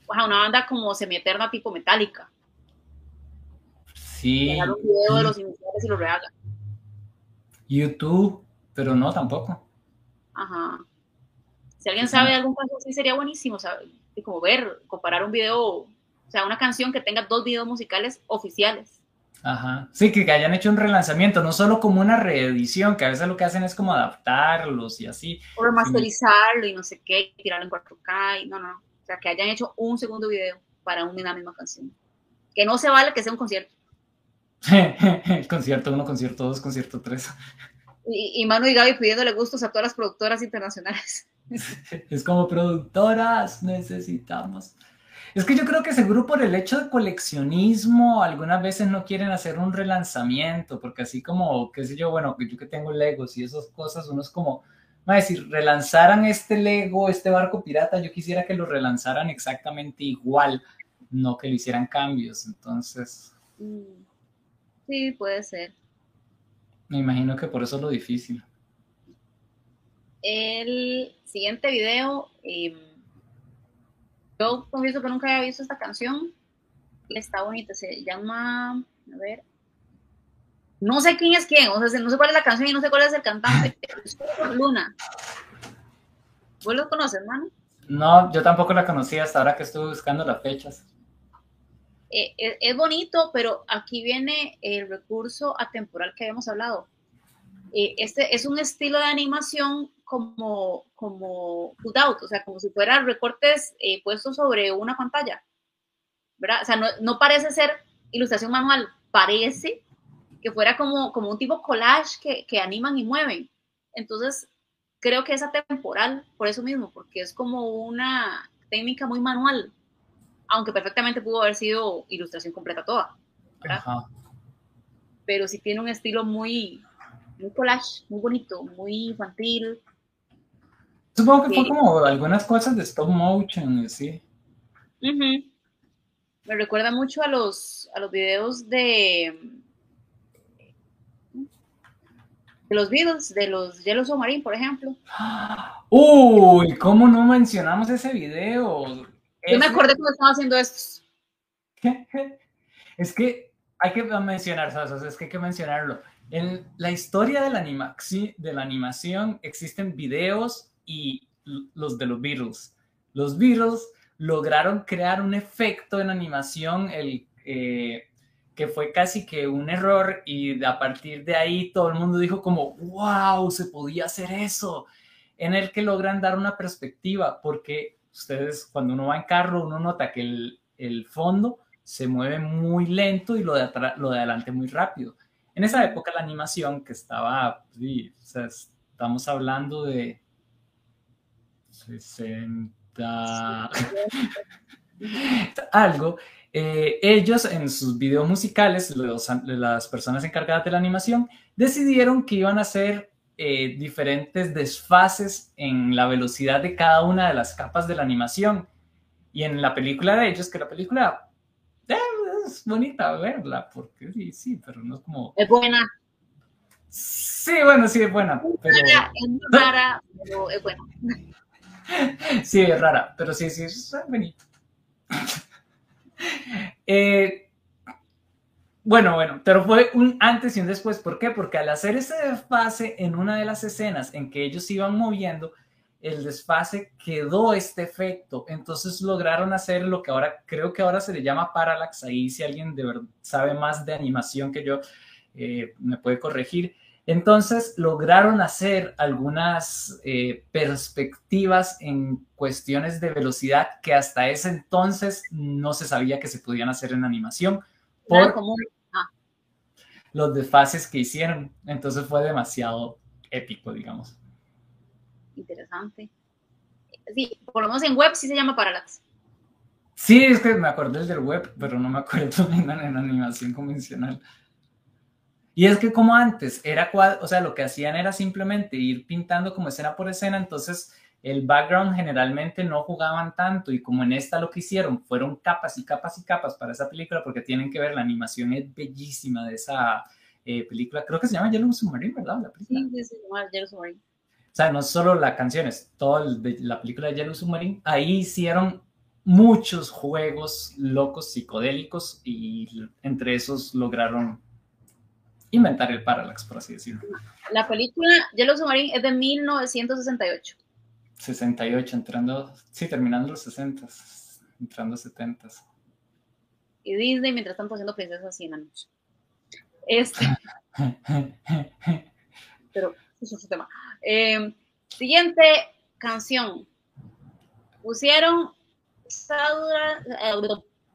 una, banda como semieterna tipo metálica. Sí. de los iniciales y lo rehaga. YouTube, pero no tampoco. Ajá. Si alguien sabe de algún caso así, sería buenísimo, ¿sabes? como ver, comparar un video, o sea, una canción que tenga dos videos musicales oficiales. Ajá. Sí, que hayan hecho un relanzamiento, no solo como una reedición, que a veces lo que hacen es como adaptarlos y así. O remasterizarlo y no sé qué, tirarlo en 4K, no, no. O sea, que hayan hecho un segundo video para una misma canción. Que no se vale que sea un concierto. concierto 1, concierto 2, concierto 3. Y, y Manu y Gaby pidiéndole gustos a todas las productoras internacionales. es como productoras, necesitamos. Es que yo creo que seguro por el hecho de coleccionismo, algunas veces no quieren hacer un relanzamiento, porque así como, qué sé yo, bueno, yo que tengo Legos y esas cosas, uno es como, si relanzaran este Lego, este barco pirata, yo quisiera que lo relanzaran exactamente igual, no que le hicieran cambios. Entonces. Mm. Sí, puede ser. Me imagino que por eso es lo difícil. El siguiente video, eh, yo confieso que nunca había visto esta canción. Está bonita, se llama, a ver, no sé quién es quién, o sea, no sé cuál es la canción y no sé cuál es el cantante. Luna. ¿Vos lo conoces, hermano? No, yo tampoco la conocía hasta ahora que estuve buscando las fechas. Eh, eh, es, bonito, pero aquí viene el recurso atemporal que habíamos hablado. Eh, este es un estilo de animación como, como out, o sea, como si fueran recortes puestos sobre una pantalla. ¿verdad? O sea, no, parece ser ilustración manual, parece que fuera como, como un tipo collage que, que animan y mueven. Entonces, creo que es atemporal por eso mismo, porque es como una técnica muy manual aunque perfectamente pudo haber sido ilustración completa toda. Pero sí tiene un estilo muy, muy collage, muy bonito, muy infantil. Supongo que fue como algunas cosas de stop motion, sí. Me recuerda mucho a los, a los videos de, de los Beatles, de los Yellow Submarine, por ejemplo. Uy, ¿cómo no mencionamos ese video? Yo me acordé cuando estaba haciendo estos. Es que hay que mencionar, es hay que mencionarlo. En la historia de la, animación existen videos y los de los Beatles. Los Beatles lograron crear un efecto en animación el, eh, que fue casi que un error y a partir de ahí todo el mundo dijo como, wow, se podía hacer eso, en el que logran dar una perspectiva, porque ustedes cuando uno va en carro, uno nota que el fondo se mueve muy lento y lo de, lo de adelante muy rápido. En esa época la animación que estaba, sí, o sea, estamos hablando de 60 algo, eh, ellos en sus videos musicales, las personas encargadas de la animación, decidieron que iban a hacer eh, diferentes desfases en la velocidad de cada una de las capas de la animación. Y en la película de ellos, que la película bonita verla, porque sí, sí, pero no es como... Es buena. Sí, bueno, sí, es buena. Pero... Es rara, pero es buena. Sí, es rara, pero sí, sí, es bonita. Eh, bueno, bueno, pero fue un antes y un después. ¿Por qué? Porque al hacer ese desfase en una de las escenas en que ellos iban moviendo, el desfase quedó este efecto. Entonces lograron hacer lo que ahora creo que ahora se le llama parallax. Ahí si alguien de verdad sabe más de animación que yo, eh, me puede corregir. Entonces lograron hacer algunas eh, perspectivas en cuestiones de velocidad que hasta ese entonces no se sabía que se podían hacer en animación por ah. los desfases que hicieron. Entonces fue demasiado épico, digamos interesante. Sí, por lo menos en web sí se llama Parallax. Sí, es que me acordé del web, pero no me acuerdo en, en animación convencional. Y es que como antes era o sea, lo que hacían era simplemente ir pintando como escena por escena, entonces el background generalmente no jugaban tanto y como en esta lo que hicieron fueron capas y capas y capas para esa película porque tienen que ver, la animación es bellísima de esa eh, película, creo que se llama Yellow Submarine, ¿verdad? La película. Sí, se llama Yellow Submarine. O sea, no solo las canciones, toda la película de Yellow Submarine, ahí hicieron muchos juegos locos, psicodélicos, y entre esos lograron inventar el parallax, por así decirlo. La película Yellow Submarine es de 1968. 68, entrando, sí, terminando los 60, entrando 70. Y Disney, mientras tanto, haciendo princesas y enanos. Este. Pero eso es otro tema. Eh, siguiente canción. Pusieron eh,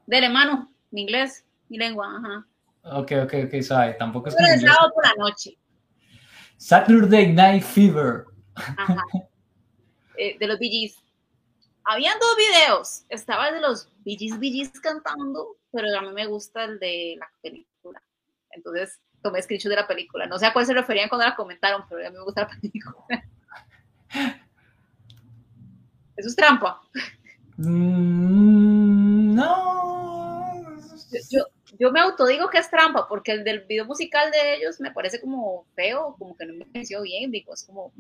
de mano, mi inglés, mi lengua, ajá. Ok, ok, ok, sabe, tampoco es como sábado por la noche. Saturday Night Fever. Ajá. Eh, de los Bee Habían dos videos. Estaba el de los Bee Gees, cantando, pero a mí me gusta el de la película. Entonces, tomé screenshot de la película. No sé a cuál se referían cuando la comentaron, pero a mí me gusta la película. Eso es trampa. Mm, no. Yo, yo me autodigo que es trampa, porque el del video musical de ellos me parece como feo, como que no me pareció bien, digo, es como,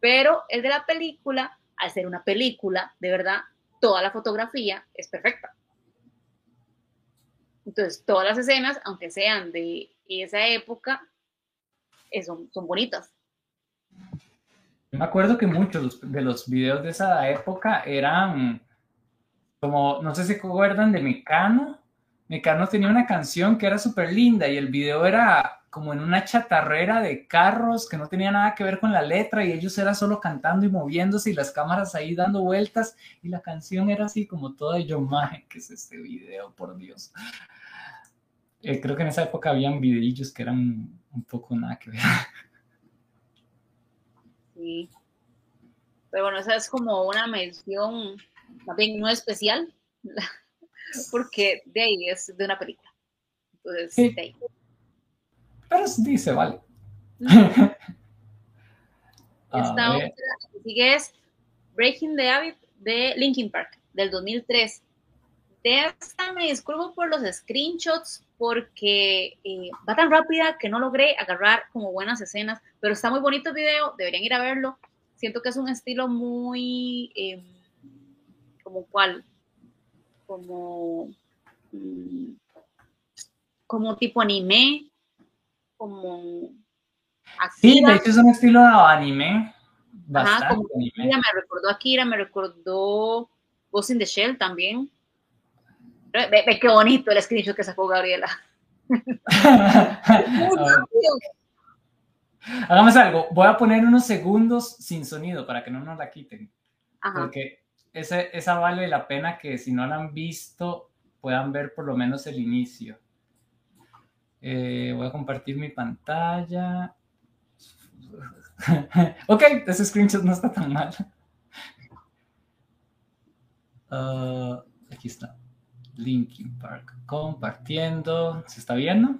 Pero el de la película, al ser una película, de verdad, toda la fotografía es perfecta. Entonces, todas las escenas, aunque sean de esa época, eh, son, son bonitas. Me acuerdo que muchos de los videos de esa época eran como, no sé si acuerdan de Mecano. Mecano tenía una canción que era súper linda y el video era como en una chatarrera de carros que no tenía nada que ver con la letra y ellos era solo cantando y moviéndose y las cámaras ahí dando vueltas y la canción era así como toda yo, maje, que es este video, por Dios. Eh, creo que en esa época habían videillos que eran un poco nada que ver. Sí. Pero bueno, esa es como una mención, más bien no especial, porque de ahí es de una película. Entonces, Sí. sí. Pero dice, vale. Esta otra que sigue es Breaking the Habit de Linkin Park, del 2003. De esta me disculpo por los screenshots porque eh, va tan rápida que no logré agarrar como buenas escenas, pero está muy bonito el video, deberían ir a verlo. Siento que es un estilo muy, eh, como cuál, como, mm, como tipo anime, como Sí, de hecho es un estilo anime. Ajá, Bastante como anime. Akira, me recordó Akira, me recordó Ghost in the Shell también. Ve, ve- qué bonito el screenshot que sacó Gabriela. Hagamos algo. Voy a poner unos segundos sin sonido para que no nos la quiten. Ajá. Porque ese, esa vale la pena que si no la han visto puedan ver por lo menos el inicio. Eh, voy a compartir mi pantalla. ok, ese screenshot no está tan mal. Ah, aquí está. Linkin Park. Compartiendo. ¿Se está viendo?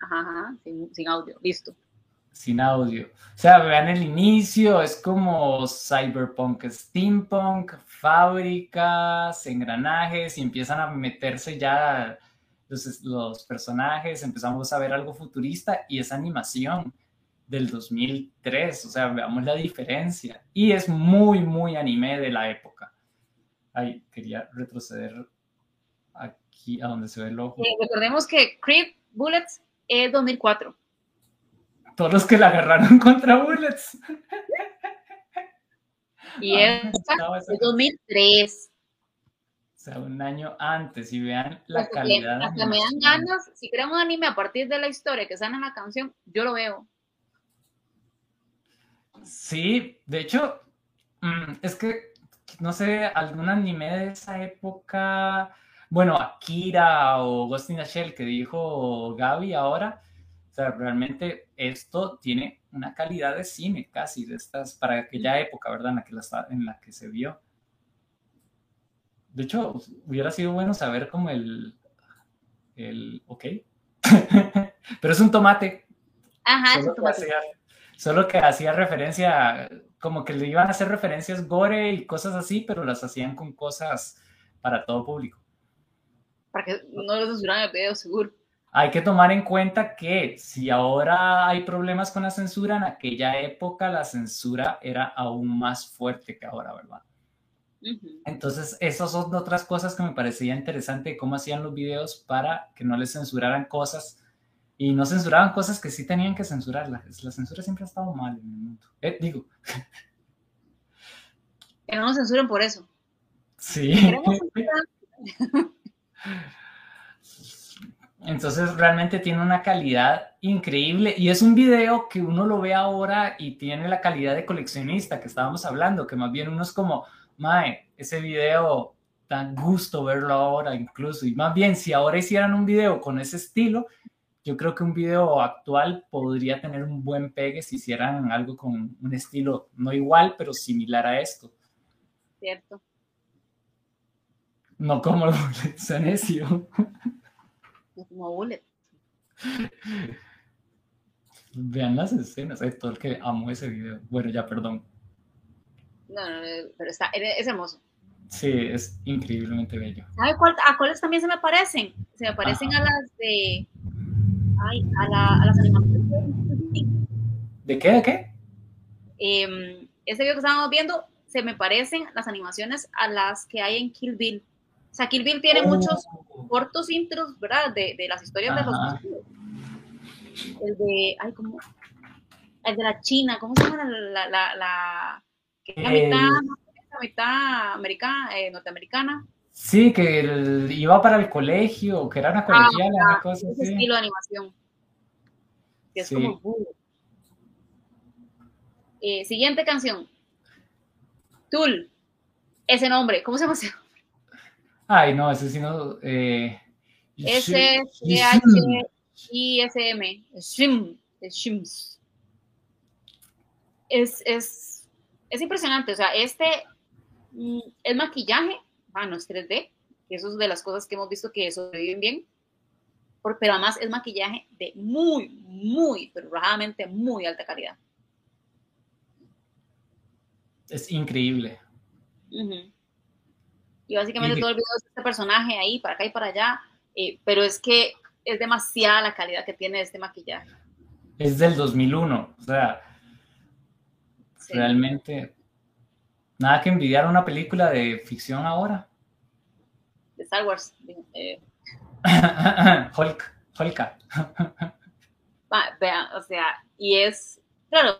Ajá, ajá, sin, sin audio, listo. sin audio. O sea, vean el inicio, es como cyberpunk, steampunk, fábricas, engranajes y empiezan a meterse ya los, los personajes, empezamos a ver algo futurista y es animación del 2003, o sea, veamos la diferencia. Y es muy, muy anime de la época. Ay, quería retroceder aquí a donde se ve el ojo. Eh, recordemos que Creed Bullets es 2004. Todos los que la agarraron contra Bullets. Y Ah, esta es 2003. O sea, un año antes y vean la calidad. de hasta me dan ganas, si creamos anime a partir de la historia que sale en la canción, yo lo veo. Sí, de hecho, mm, es que, no sé, algún anime de esa época, bueno, Akira o Ghost in the Shell que dijo Gaby ahora, o sea, realmente esto tiene una calidad de cine casi, de estas, para aquella época, ¿verdad? En la que, la, en la que se vio. De hecho, hubiera sido bueno saber como el, el, ok, pero es un tomate, Ajá, solo eso que, hacía, solo que hacía referencia, como que le iban a hacer referencias gore y cosas así, pero las hacían con cosas para todo público. Para que no lo censuran el video, seguro. Hay que tomar en cuenta que si ahora hay problemas con la censura, en aquella época la censura era aún más fuerte que ahora, ¿verdad? Entonces, esas son otras cosas que me parecía interesante de cómo hacían los videos para que no les censuraran cosas y no censuraban cosas que sí tenían que censurar. La, la censura siempre ha estado mal en el mundo. Eh, digo, Que no nos censuren por eso. sí. Entonces realmente tiene una calidad increíble y es un video que uno lo ve ahora y tiene la calidad de coleccionista que estábamos hablando, que más bien uno es como, mae, ese video da gusto verlo ahora incluso y más bien si ahora hicieran un video con ese estilo, yo creo que un video actual podría tener un buen pegue si hicieran algo con un estilo no igual, pero similar a esto. Cierto. No como Sanecio. No como Bullet. Vean las escenas, hay todo el que amó ese video. Bueno, ya, perdón. No, no, no, pero está, es hermoso. Sí, es increíblemente bello. ¿Sabe cuál, a cuáles también se me parecen? Se me parecen Ajá. a las de. Ay, a, la, a las animaciones. ¿De qué? ¿De qué? Eh, este video que estábamos viendo, se me parecen las animaciones a las que hay en Kill Bill. Sea, Kill Bill tiene muchos Oh, cortos intros, ¿verdad? De, de las historias de los. El de. Ay, ¿cómo? El de la China, ¿cómo se llama la. la, la que es la El- mitad, la mitad americana, eh, norteamericana? Sí, que el- iba para el colegio, que era una colegiala, una cosa Ese así. estilo de animación. Que es Sí. como. uh. Eh, siguiente canción. Tool. Ese nombre, ¿cómo se llama? Ay, no, ese sí no. Eh, S Shi- C H I S M. Shim. es Shims. Es, es, es impresionante. O sea, este mm, el maquillaje, ah, no es 3D, que eso es de las cosas que hemos visto que sobreviven bien. pero además es maquillaje de muy, muy, pero rajadamente muy alta calidad. Es increíble. Y básicamente todo el video es este personaje ahí, para acá y para allá, eh, pero es que es demasiada la calidad que tiene este maquillaje. Es del 2001, o sea, realmente nada que envidiar una película de ficción ahora. De Star Wars. Eh. Hulk, Hulka. vean, o sea, y es, claro,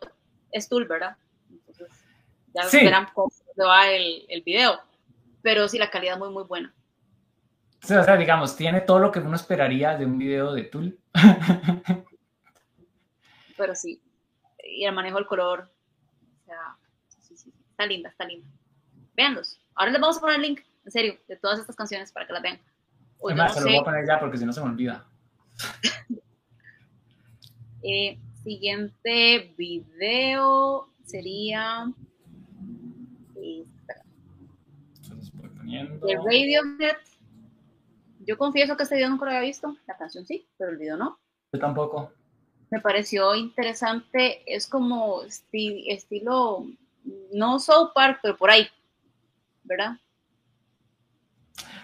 es Tool, ¿verdad? Entonces, ya verán cómo se va el, el video, pero sí, la calidad es muy, muy buena. O sea, digamos, tiene todo lo que uno esperaría de un video de Tool. Pero sí, y el manejo del color, o sea, sí, sí, está linda, está linda. Véanlos. Ahora les vamos a poner el link, en serio, de todas estas canciones para que las vean. Además, se lo voy a poner ya porque si no se me olvida. eh, siguiente video sería... Eh, de Radiohead yo confieso que este video nunca lo había visto, la canción sí, pero el video no. Yo tampoco. Me pareció interesante, es como estilo, no South Park, pero por ahí, ¿verdad?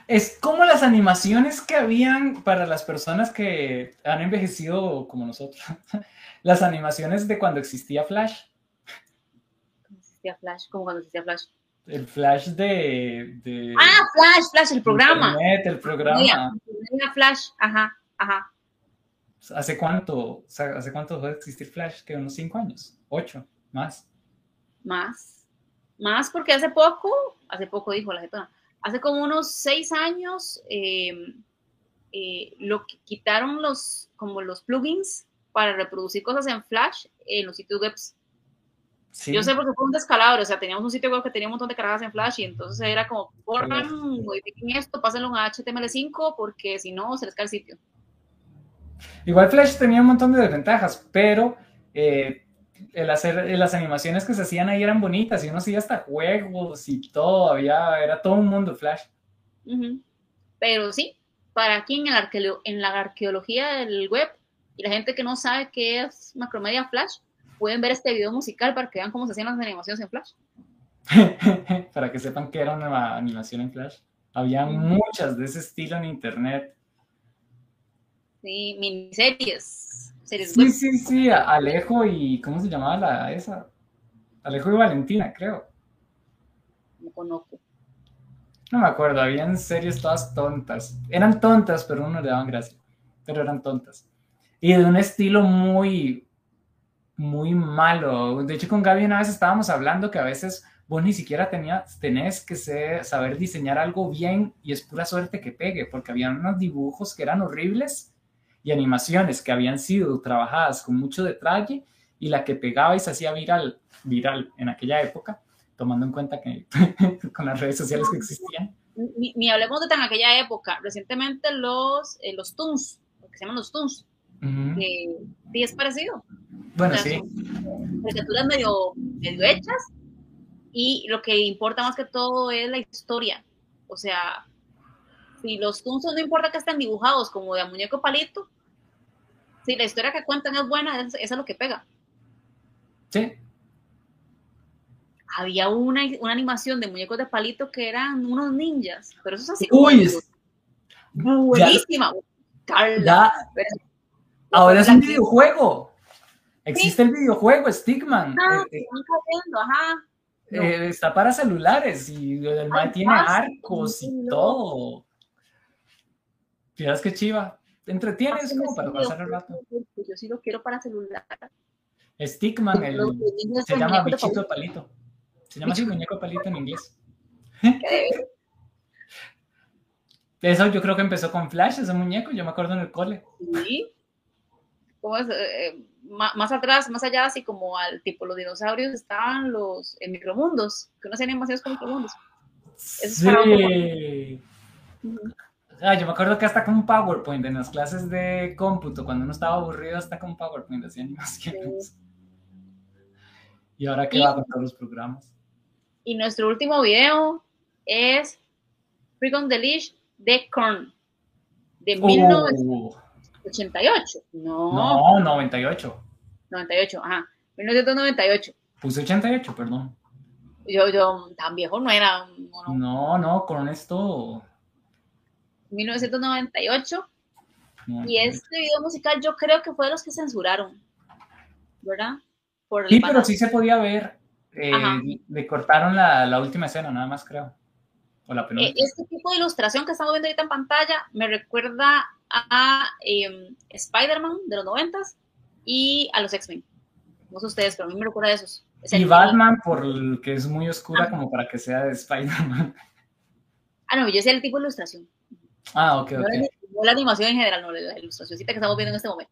Es como las animaciones que habían para las personas que han envejecido como nosotros. las animaciones de cuando existía Flash. ¿Cómo existía Flash? ¿Cómo cuando existía Flash? El flash de, de, Ah, Flash, Flash, el programa. el programa. Flash, ajá, ajá. ¿Hace cuánto, hace cuánto dejó de existir Flash? ¿Que unos cinco años? ¿Ocho? ¿Más? Más. Más porque hace poco, hace poco dijo la gente, hace como unos seis años em, eh, lo que quitaron los, como los plugins para reproducir cosas en Flash en los sitios yo sé porque fue un descalabro, o sea, teníamos un sitio web que tenía un montón de cargas en Flash y entonces era como, borran, modifiquen esto, pásenlo a HTML5 porque si no, se les cae el sitio. Igual Flash tenía un montón de desventajas, pero eh, el hacer las animaciones que se hacían ahí eran bonitas y uno hacía hasta juegos y todo, había, era todo un mundo Flash. Pero sí, para aquí en, el en la arqueología del web y la gente que no sabe qué es Macromedia Flash, pueden ver este video musical para que vean cómo se hacían las animaciones en Flash. para que sepan que era una animación en Flash. Había muchas de ese estilo en internet. Sí, miniseries. Series sí, sí, sí, Alejo y. ¿Cómo se llamaba la esa? Alejo y Valentina, creo. No conozco. No me acuerdo, habían series todas tontas. Eran tontas, pero uno le daban gracia. Pero eran tontas. Y de un estilo muy, muy malo. De hecho, con Gaby una vez estábamos hablando que a veces vos ni siquiera tenías, tenés que saber diseñar algo bien y es pura suerte que pegue, porque había unos dibujos que eran horribles y animaciones que habían sido trabajadas con mucho detalle y la que pegaba y se hacía viral, viral en aquella época, tomando en cuenta que con las redes sociales que existían. Ni, hablemos de tan aquella época. Recientemente los, eh, los Toons, que se llaman los Toons, que sí es parecido. Bueno, sí. Caricaturas medio, medio hechas y lo que importa más que todo es la historia. O sea, si los tunzos no importa que estén dibujados como de muñeco palito, si la historia que cuentan es buena, eso es lo que pega. Sí. Había una, una animación de muñecos de palito que eran unos ninjas, pero eso es así. Uy, buenísima. Carla. Ahora es un videojuego. Existe el videojuego Stickman. Ah, eh, eh, ajá. Eh, está para celulares y el mal tiene arcos y todo. Fíjate que chiva. Entretienes como para pasar el rato. Yo sí lo quiero para celular. Stickman, el, se llama bichito de palito. Se llama así muñeco de palito en inglés. Eso yo creo que empezó con Flash, ese muñeco, yo me acuerdo en el cole. Sí. ¿Cómo es? más atrás, más allá, así como al tipo los dinosaurios, estaban los micromundos, que no hacían animaciones con micromundos. sí. Ah, yo me acuerdo que hasta con PowerPoint en las clases de cómputo, cuando uno estaba aburrido, hasta con PowerPoint hacía animaciones. Y ahora qué va con todos los programas. Y nuestro último video es Freak on the Leash de Korn, de 88. No. No, 98. 98, ajá. 1998. Puse 88, perdón. Yo, yo, tan viejo no era. No, no, no con esto. 1998. Y este video musical yo creo que fue de los que censuraron, ¿verdad? Por sí, pero sí se podía ver. Eh, le cortaron la, la, última escena, nada más creo. O la eh, este tipo de ilustración que estamos viendo ahorita en pantalla me recuerda a eh, Spider-Man de los noventas y a los X-Men. No sé ustedes, pero a mí me recuerda a esos. y Batman, por el que es muy oscura como para que sea de Spider-Man. Ah, no, yo decía el tipo de ilustración. Ah, ok, ok. No la, animación en general, no, la ilustración que estamos viendo en este momento.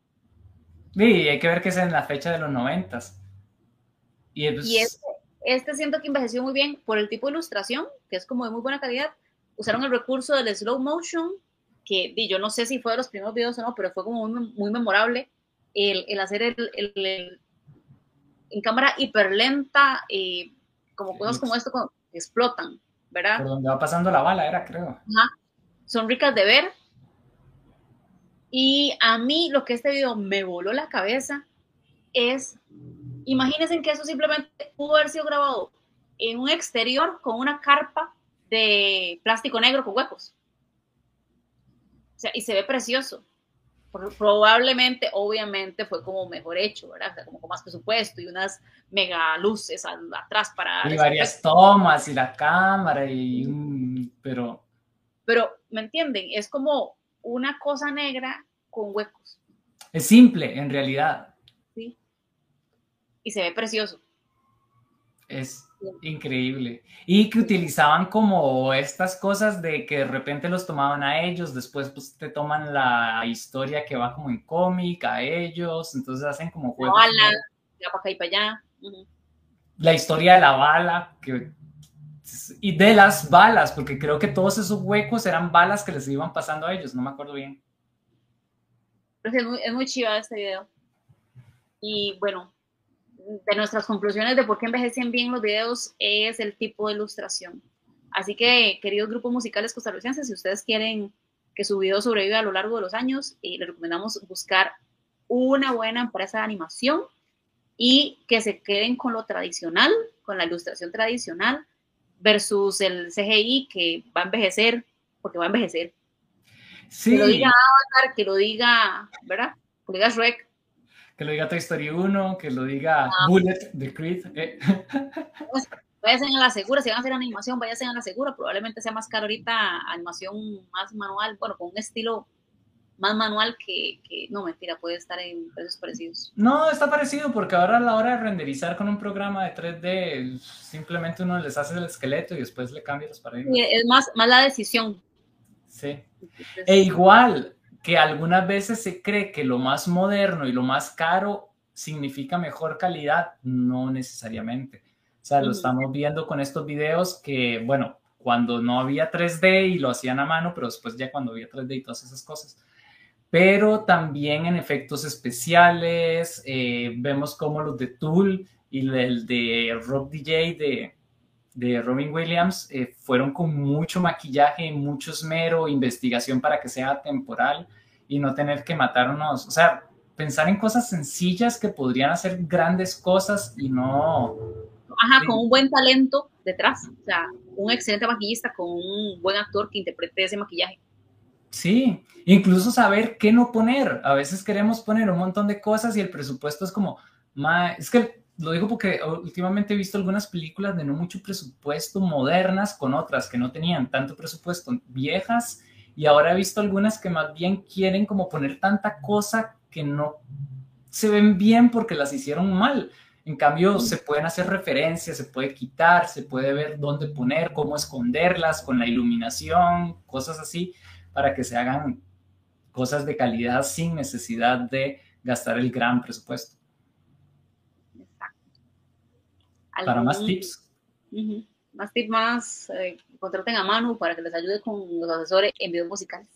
Sí, hay que ver que es en la fecha de los noventas. Y, este, este, siento que envejeció muy bien por el tipo de ilustración, que es como de muy buena calidad. Usaron el recurso del slow motion, que yo no sé si fue de los primeros videos o no, pero fue como muy, muy memorable el, el hacer el, el, en cámara hiperlenta, eh, como cosas como esto que explotan, ¿verdad? Por donde va pasando la bala, era, creo. Ajá. Son ricas de ver. Y a mí lo que este video me voló la cabeza es, imagínense que eso simplemente pudo haber sido grabado en un exterior con una carpa de plástico negro con huecos. O sea, y se ve precioso probablemente, obviamente, fue como mejor hecho, ¿verdad? O sea, como con más presupuesto y unas mega luces atrás para... Y varias tomas y la cámara y... pero... Pero, ¿me entienden? Es como una cosa negra con huecos. Es simple, en realidad. Y se ve precioso. Es increíble. Y que utilizaban como estas cosas de que de repente los tomaban a ellos, después pues te toman la historia que va como en cómic a ellos, entonces hacen como juegos. La bala, para acá y para allá. La historia de la bala, que, y de las balas, porque creo que todos esos huecos eran balas que les iban pasando a ellos, no me acuerdo bien. Es muy, es muy chiva este video. Y bueno, de nuestras conclusiones de por qué envejecen bien los videos es el tipo de ilustración. Así que, queridos grupos musicales costarricenses, si ustedes quieren que su video sobreviva a lo largo de los años, eh, les recomendamos buscar una buena empresa de animación y que se queden con lo tradicional, con la ilustración tradicional, versus el CGI que va a envejecer, porque va a envejecer. Que lo diga Avatar, que lo diga, ¿verdad? Que lo diga Shrek, que lo diga Toy Story 1, que lo diga ah. Bullet de Creed. Eh. Pues, váyanse a la segura, si van a hacer animación, váyanse a la segura, probablemente sea más caro ahorita animación más manual, bueno, con un estilo más manual que, que, no, mentira, puede estar en precios parecidos. No, está parecido porque ahora a la hora de renderizar con un programa de 3D, simplemente uno les hace el esqueleto y después le cambia los paradigmas. Es más, más la decisión. Sí. E igual, que algunas veces se cree que lo más moderno y lo más caro significa mejor calidad, no necesariamente. O sea, lo estamos viendo con estos videos que, bueno, cuando no había 3D y lo hacían a mano, pero después ya cuando había 3D y todas esas cosas. Pero también en efectos especiales, eh, vemos como los de Tool y el de Rock DJ de, de Robin Williams eh, fueron con mucho maquillaje, mucho esmero, investigación para que sea temporal y no tener que matarnos, o sea, pensar en cosas sencillas que podrían hacer grandes cosas y no... Ajá, con un buen talento detrás, o sea, un excelente maquillista con un buen actor que interprete ese maquillaje. Sí, incluso saber qué no poner. A veces queremos poner un montón de cosas y el presupuesto es como, es que lo digo porque últimamente he visto algunas películas de no mucho presupuesto modernas con otras que no tenían tanto presupuesto, viejas, y ahora he visto algunas que más bien quieren como poner tanta cosa que no se ven bien porque las hicieron mal. En cambio, se pueden hacer referencias, se puede quitar, se puede ver dónde poner, cómo esconderlas con la iluminación, cosas así, para que se hagan cosas de calidad sin necesidad de gastar el gran presupuesto. Para más tips. Más tips, más, eh, contraten a Manu para que les ayude con los asesores en videos musicales,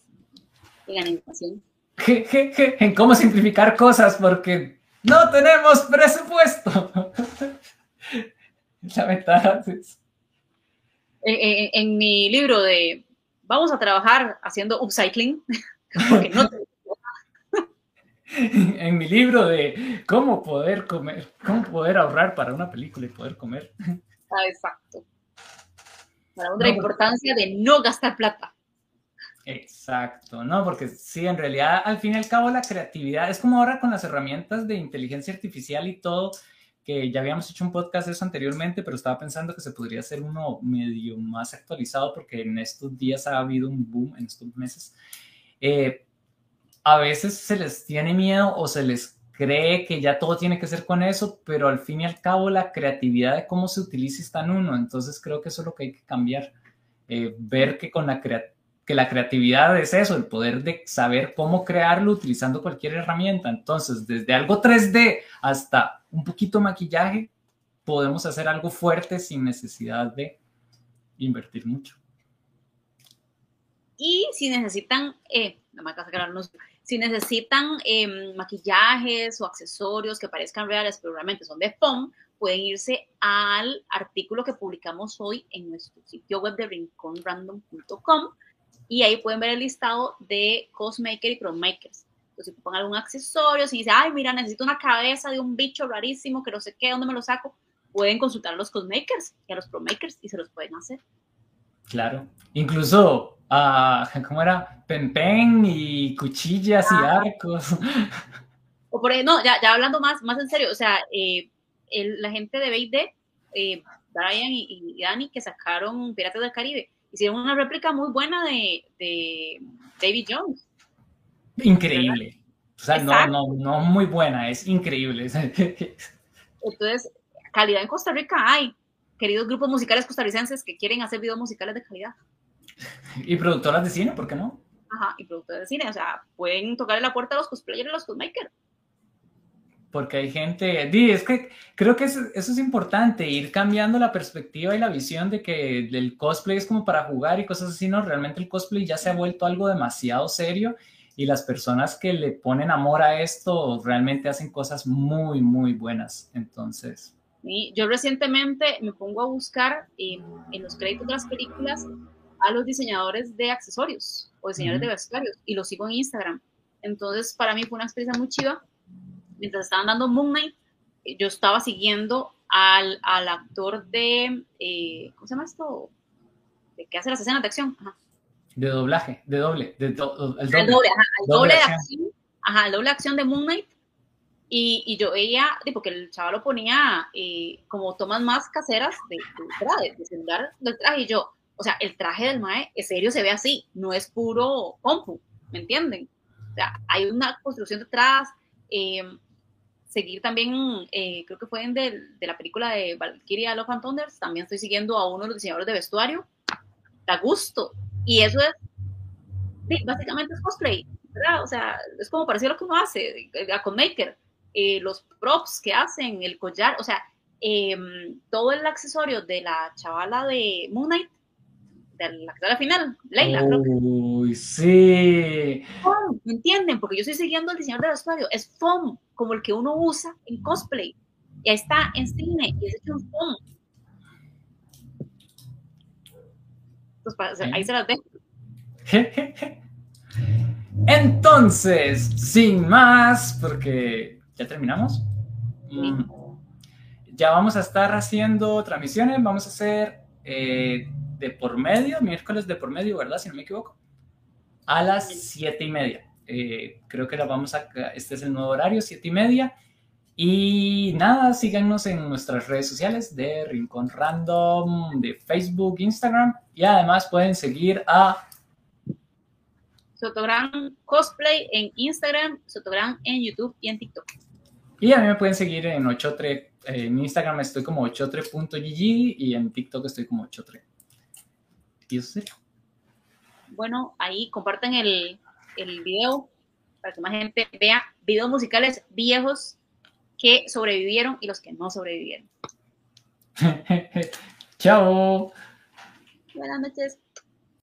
en animación. en cómo simplificar cosas, porque no tenemos presupuesto. La ventaja es... En, en, mi libro de Vamos a trabajar haciendo upcycling, porque no en mi libro de cómo poder comer, cómo poder ahorrar para una película y poder comer. Ah, exacto. Para la importancia de no gastar plata. Exacto, ¿no? Porque sí, en realidad, al fin y al cabo, la creatividad es como ahora con las herramientas de inteligencia artificial y todo, que ya habíamos hecho un podcast de eso anteriormente, pero estaba pensando que se podría hacer uno medio más actualizado porque en estos días ha habido un boom, en estos meses. Eh, a veces se les tiene miedo o se les cree que ya todo tiene que ser con eso, pero al fin y al cabo la creatividad de cómo se utiliza está en uno, entonces creo que eso es lo que hay que cambiar, eh, ver que con la que la creatividad es eso, el poder de saber cómo crearlo utilizando cualquier herramienta. Entonces, desde algo 3D hasta un poquito de maquillaje, podemos hacer algo fuerte sin necesidad de invertir mucho. Y si necesitan, eh, si necesitan em, maquillajes o accesorios que parezcan reales, pero realmente son de foam, pueden irse al artículo que publicamos hoy en nuestro sitio web de rinconrandom.com y ahí pueden ver el listado de cosmaker y promakers. Entonces, si ponen algún accesorio, si dice, ay, mira, necesito una cabeza de un bicho rarísimo que no sé qué, ¿dónde me lo saco? Pueden consultar a los cosmakers y a los promakers y se los pueden hacer. Claro. Incluso, uh, ¿cómo era? Pen pen y cuchillas y arcos. O por no, ya, ya hablando más, más en serio, o sea, eh, el, la gente de B&D, eh, Brian y, y Dani, que sacaron Piratas del Caribe, hicieron una réplica muy buena de, de David Jones. Increíble. O sea, no, no, no muy buena, es increíble. Entonces, calidad en Costa Rica hay. Queridos grupos musicales costarricenses que quieren hacer videos musicales de calidad. Y productoras de cine, ¿por qué no? Ajá, y productoras de cine. O sea, pueden tocarle la puerta a los cosplayers y a los cosmakers porque hay gente, es que creo que eso, es importante, ir cambiando la perspectiva y la visión de que el cosplay es como para jugar y cosas así, no, realmente el cosplay ya se ha vuelto algo demasiado serio y las personas que le ponen amor a esto realmente hacen cosas muy, muy buenas, entonces. Sí, yo recientemente me pongo a buscar en los créditos de las películas a los diseñadores de accesorios o diseñadores de vestuarios y los sigo en Instagram. Entonces, para mí fue una experiencia muy chiva mientras estaban dando Moon Knight, yo estaba siguiendo al, al actor de, eh, ¿cómo se llama esto? De que hace las escenas de acción. De doblaje, de doble, de el doble. El doble, ajá, el doble, de acción. Ajá, el doble de acción de Moon Knight. Y, y yo veía, porque el chaval lo ponía eh, como tomas más caseras de, de, de, celular del traje. Y yo, o sea, el traje del Mae, en serio, se ve así, no es puro compu, ¿me entienden? O sea, hay una construcción detrás. Eh, seguir también, eh, creo que fue de, de, la película de Valkyria Love and Thunders, también estoy siguiendo a uno de los diseñadores de vestuario, da gusto. Y eso es, básicamente es cosplay, ¿verdad? O sea, es como parecido a lo que uno hace, a Conmaker, eh, los props que hacen, el collar, o sea, em, todo el accesorio de la chavala de Moon Knight de la actora final, Leila, creo. Uy, sí. ¿Me entienden? Porque yo estoy siguiendo al diseñador de vestuario. Es foam, como el que uno usa en cosplay. Y ahí está en cine, y es hecho en foam. Entonces, ahí se las dejo. Entonces, sin más, porque ya terminamos. Mm, ya vamos a estar haciendo transmisiones, vamos a hacer eh, de por medio, miércoles de por medio, ¿verdad? Si no me equivoco. A las siete y media. Eh, creo que la vamos a, este es el nuevo horario, siete y media. Y nada, síganos en nuestras redes sociales de Rincón Random, de Facebook, Instagram. Y además pueden seguir a Sotogram Cosplay en Instagram, Sotogram en YouTube y en TikTok. Y a mí me pueden seguir en 83, en Instagram estoy como 83.gg y en TikTok estoy como 83. Y eso sería. Bueno, ahí compartan el, el video para que más gente vea videos musicales viejos que sobrevivieron y los que no sobrevivieron. Chao. Buenas noches.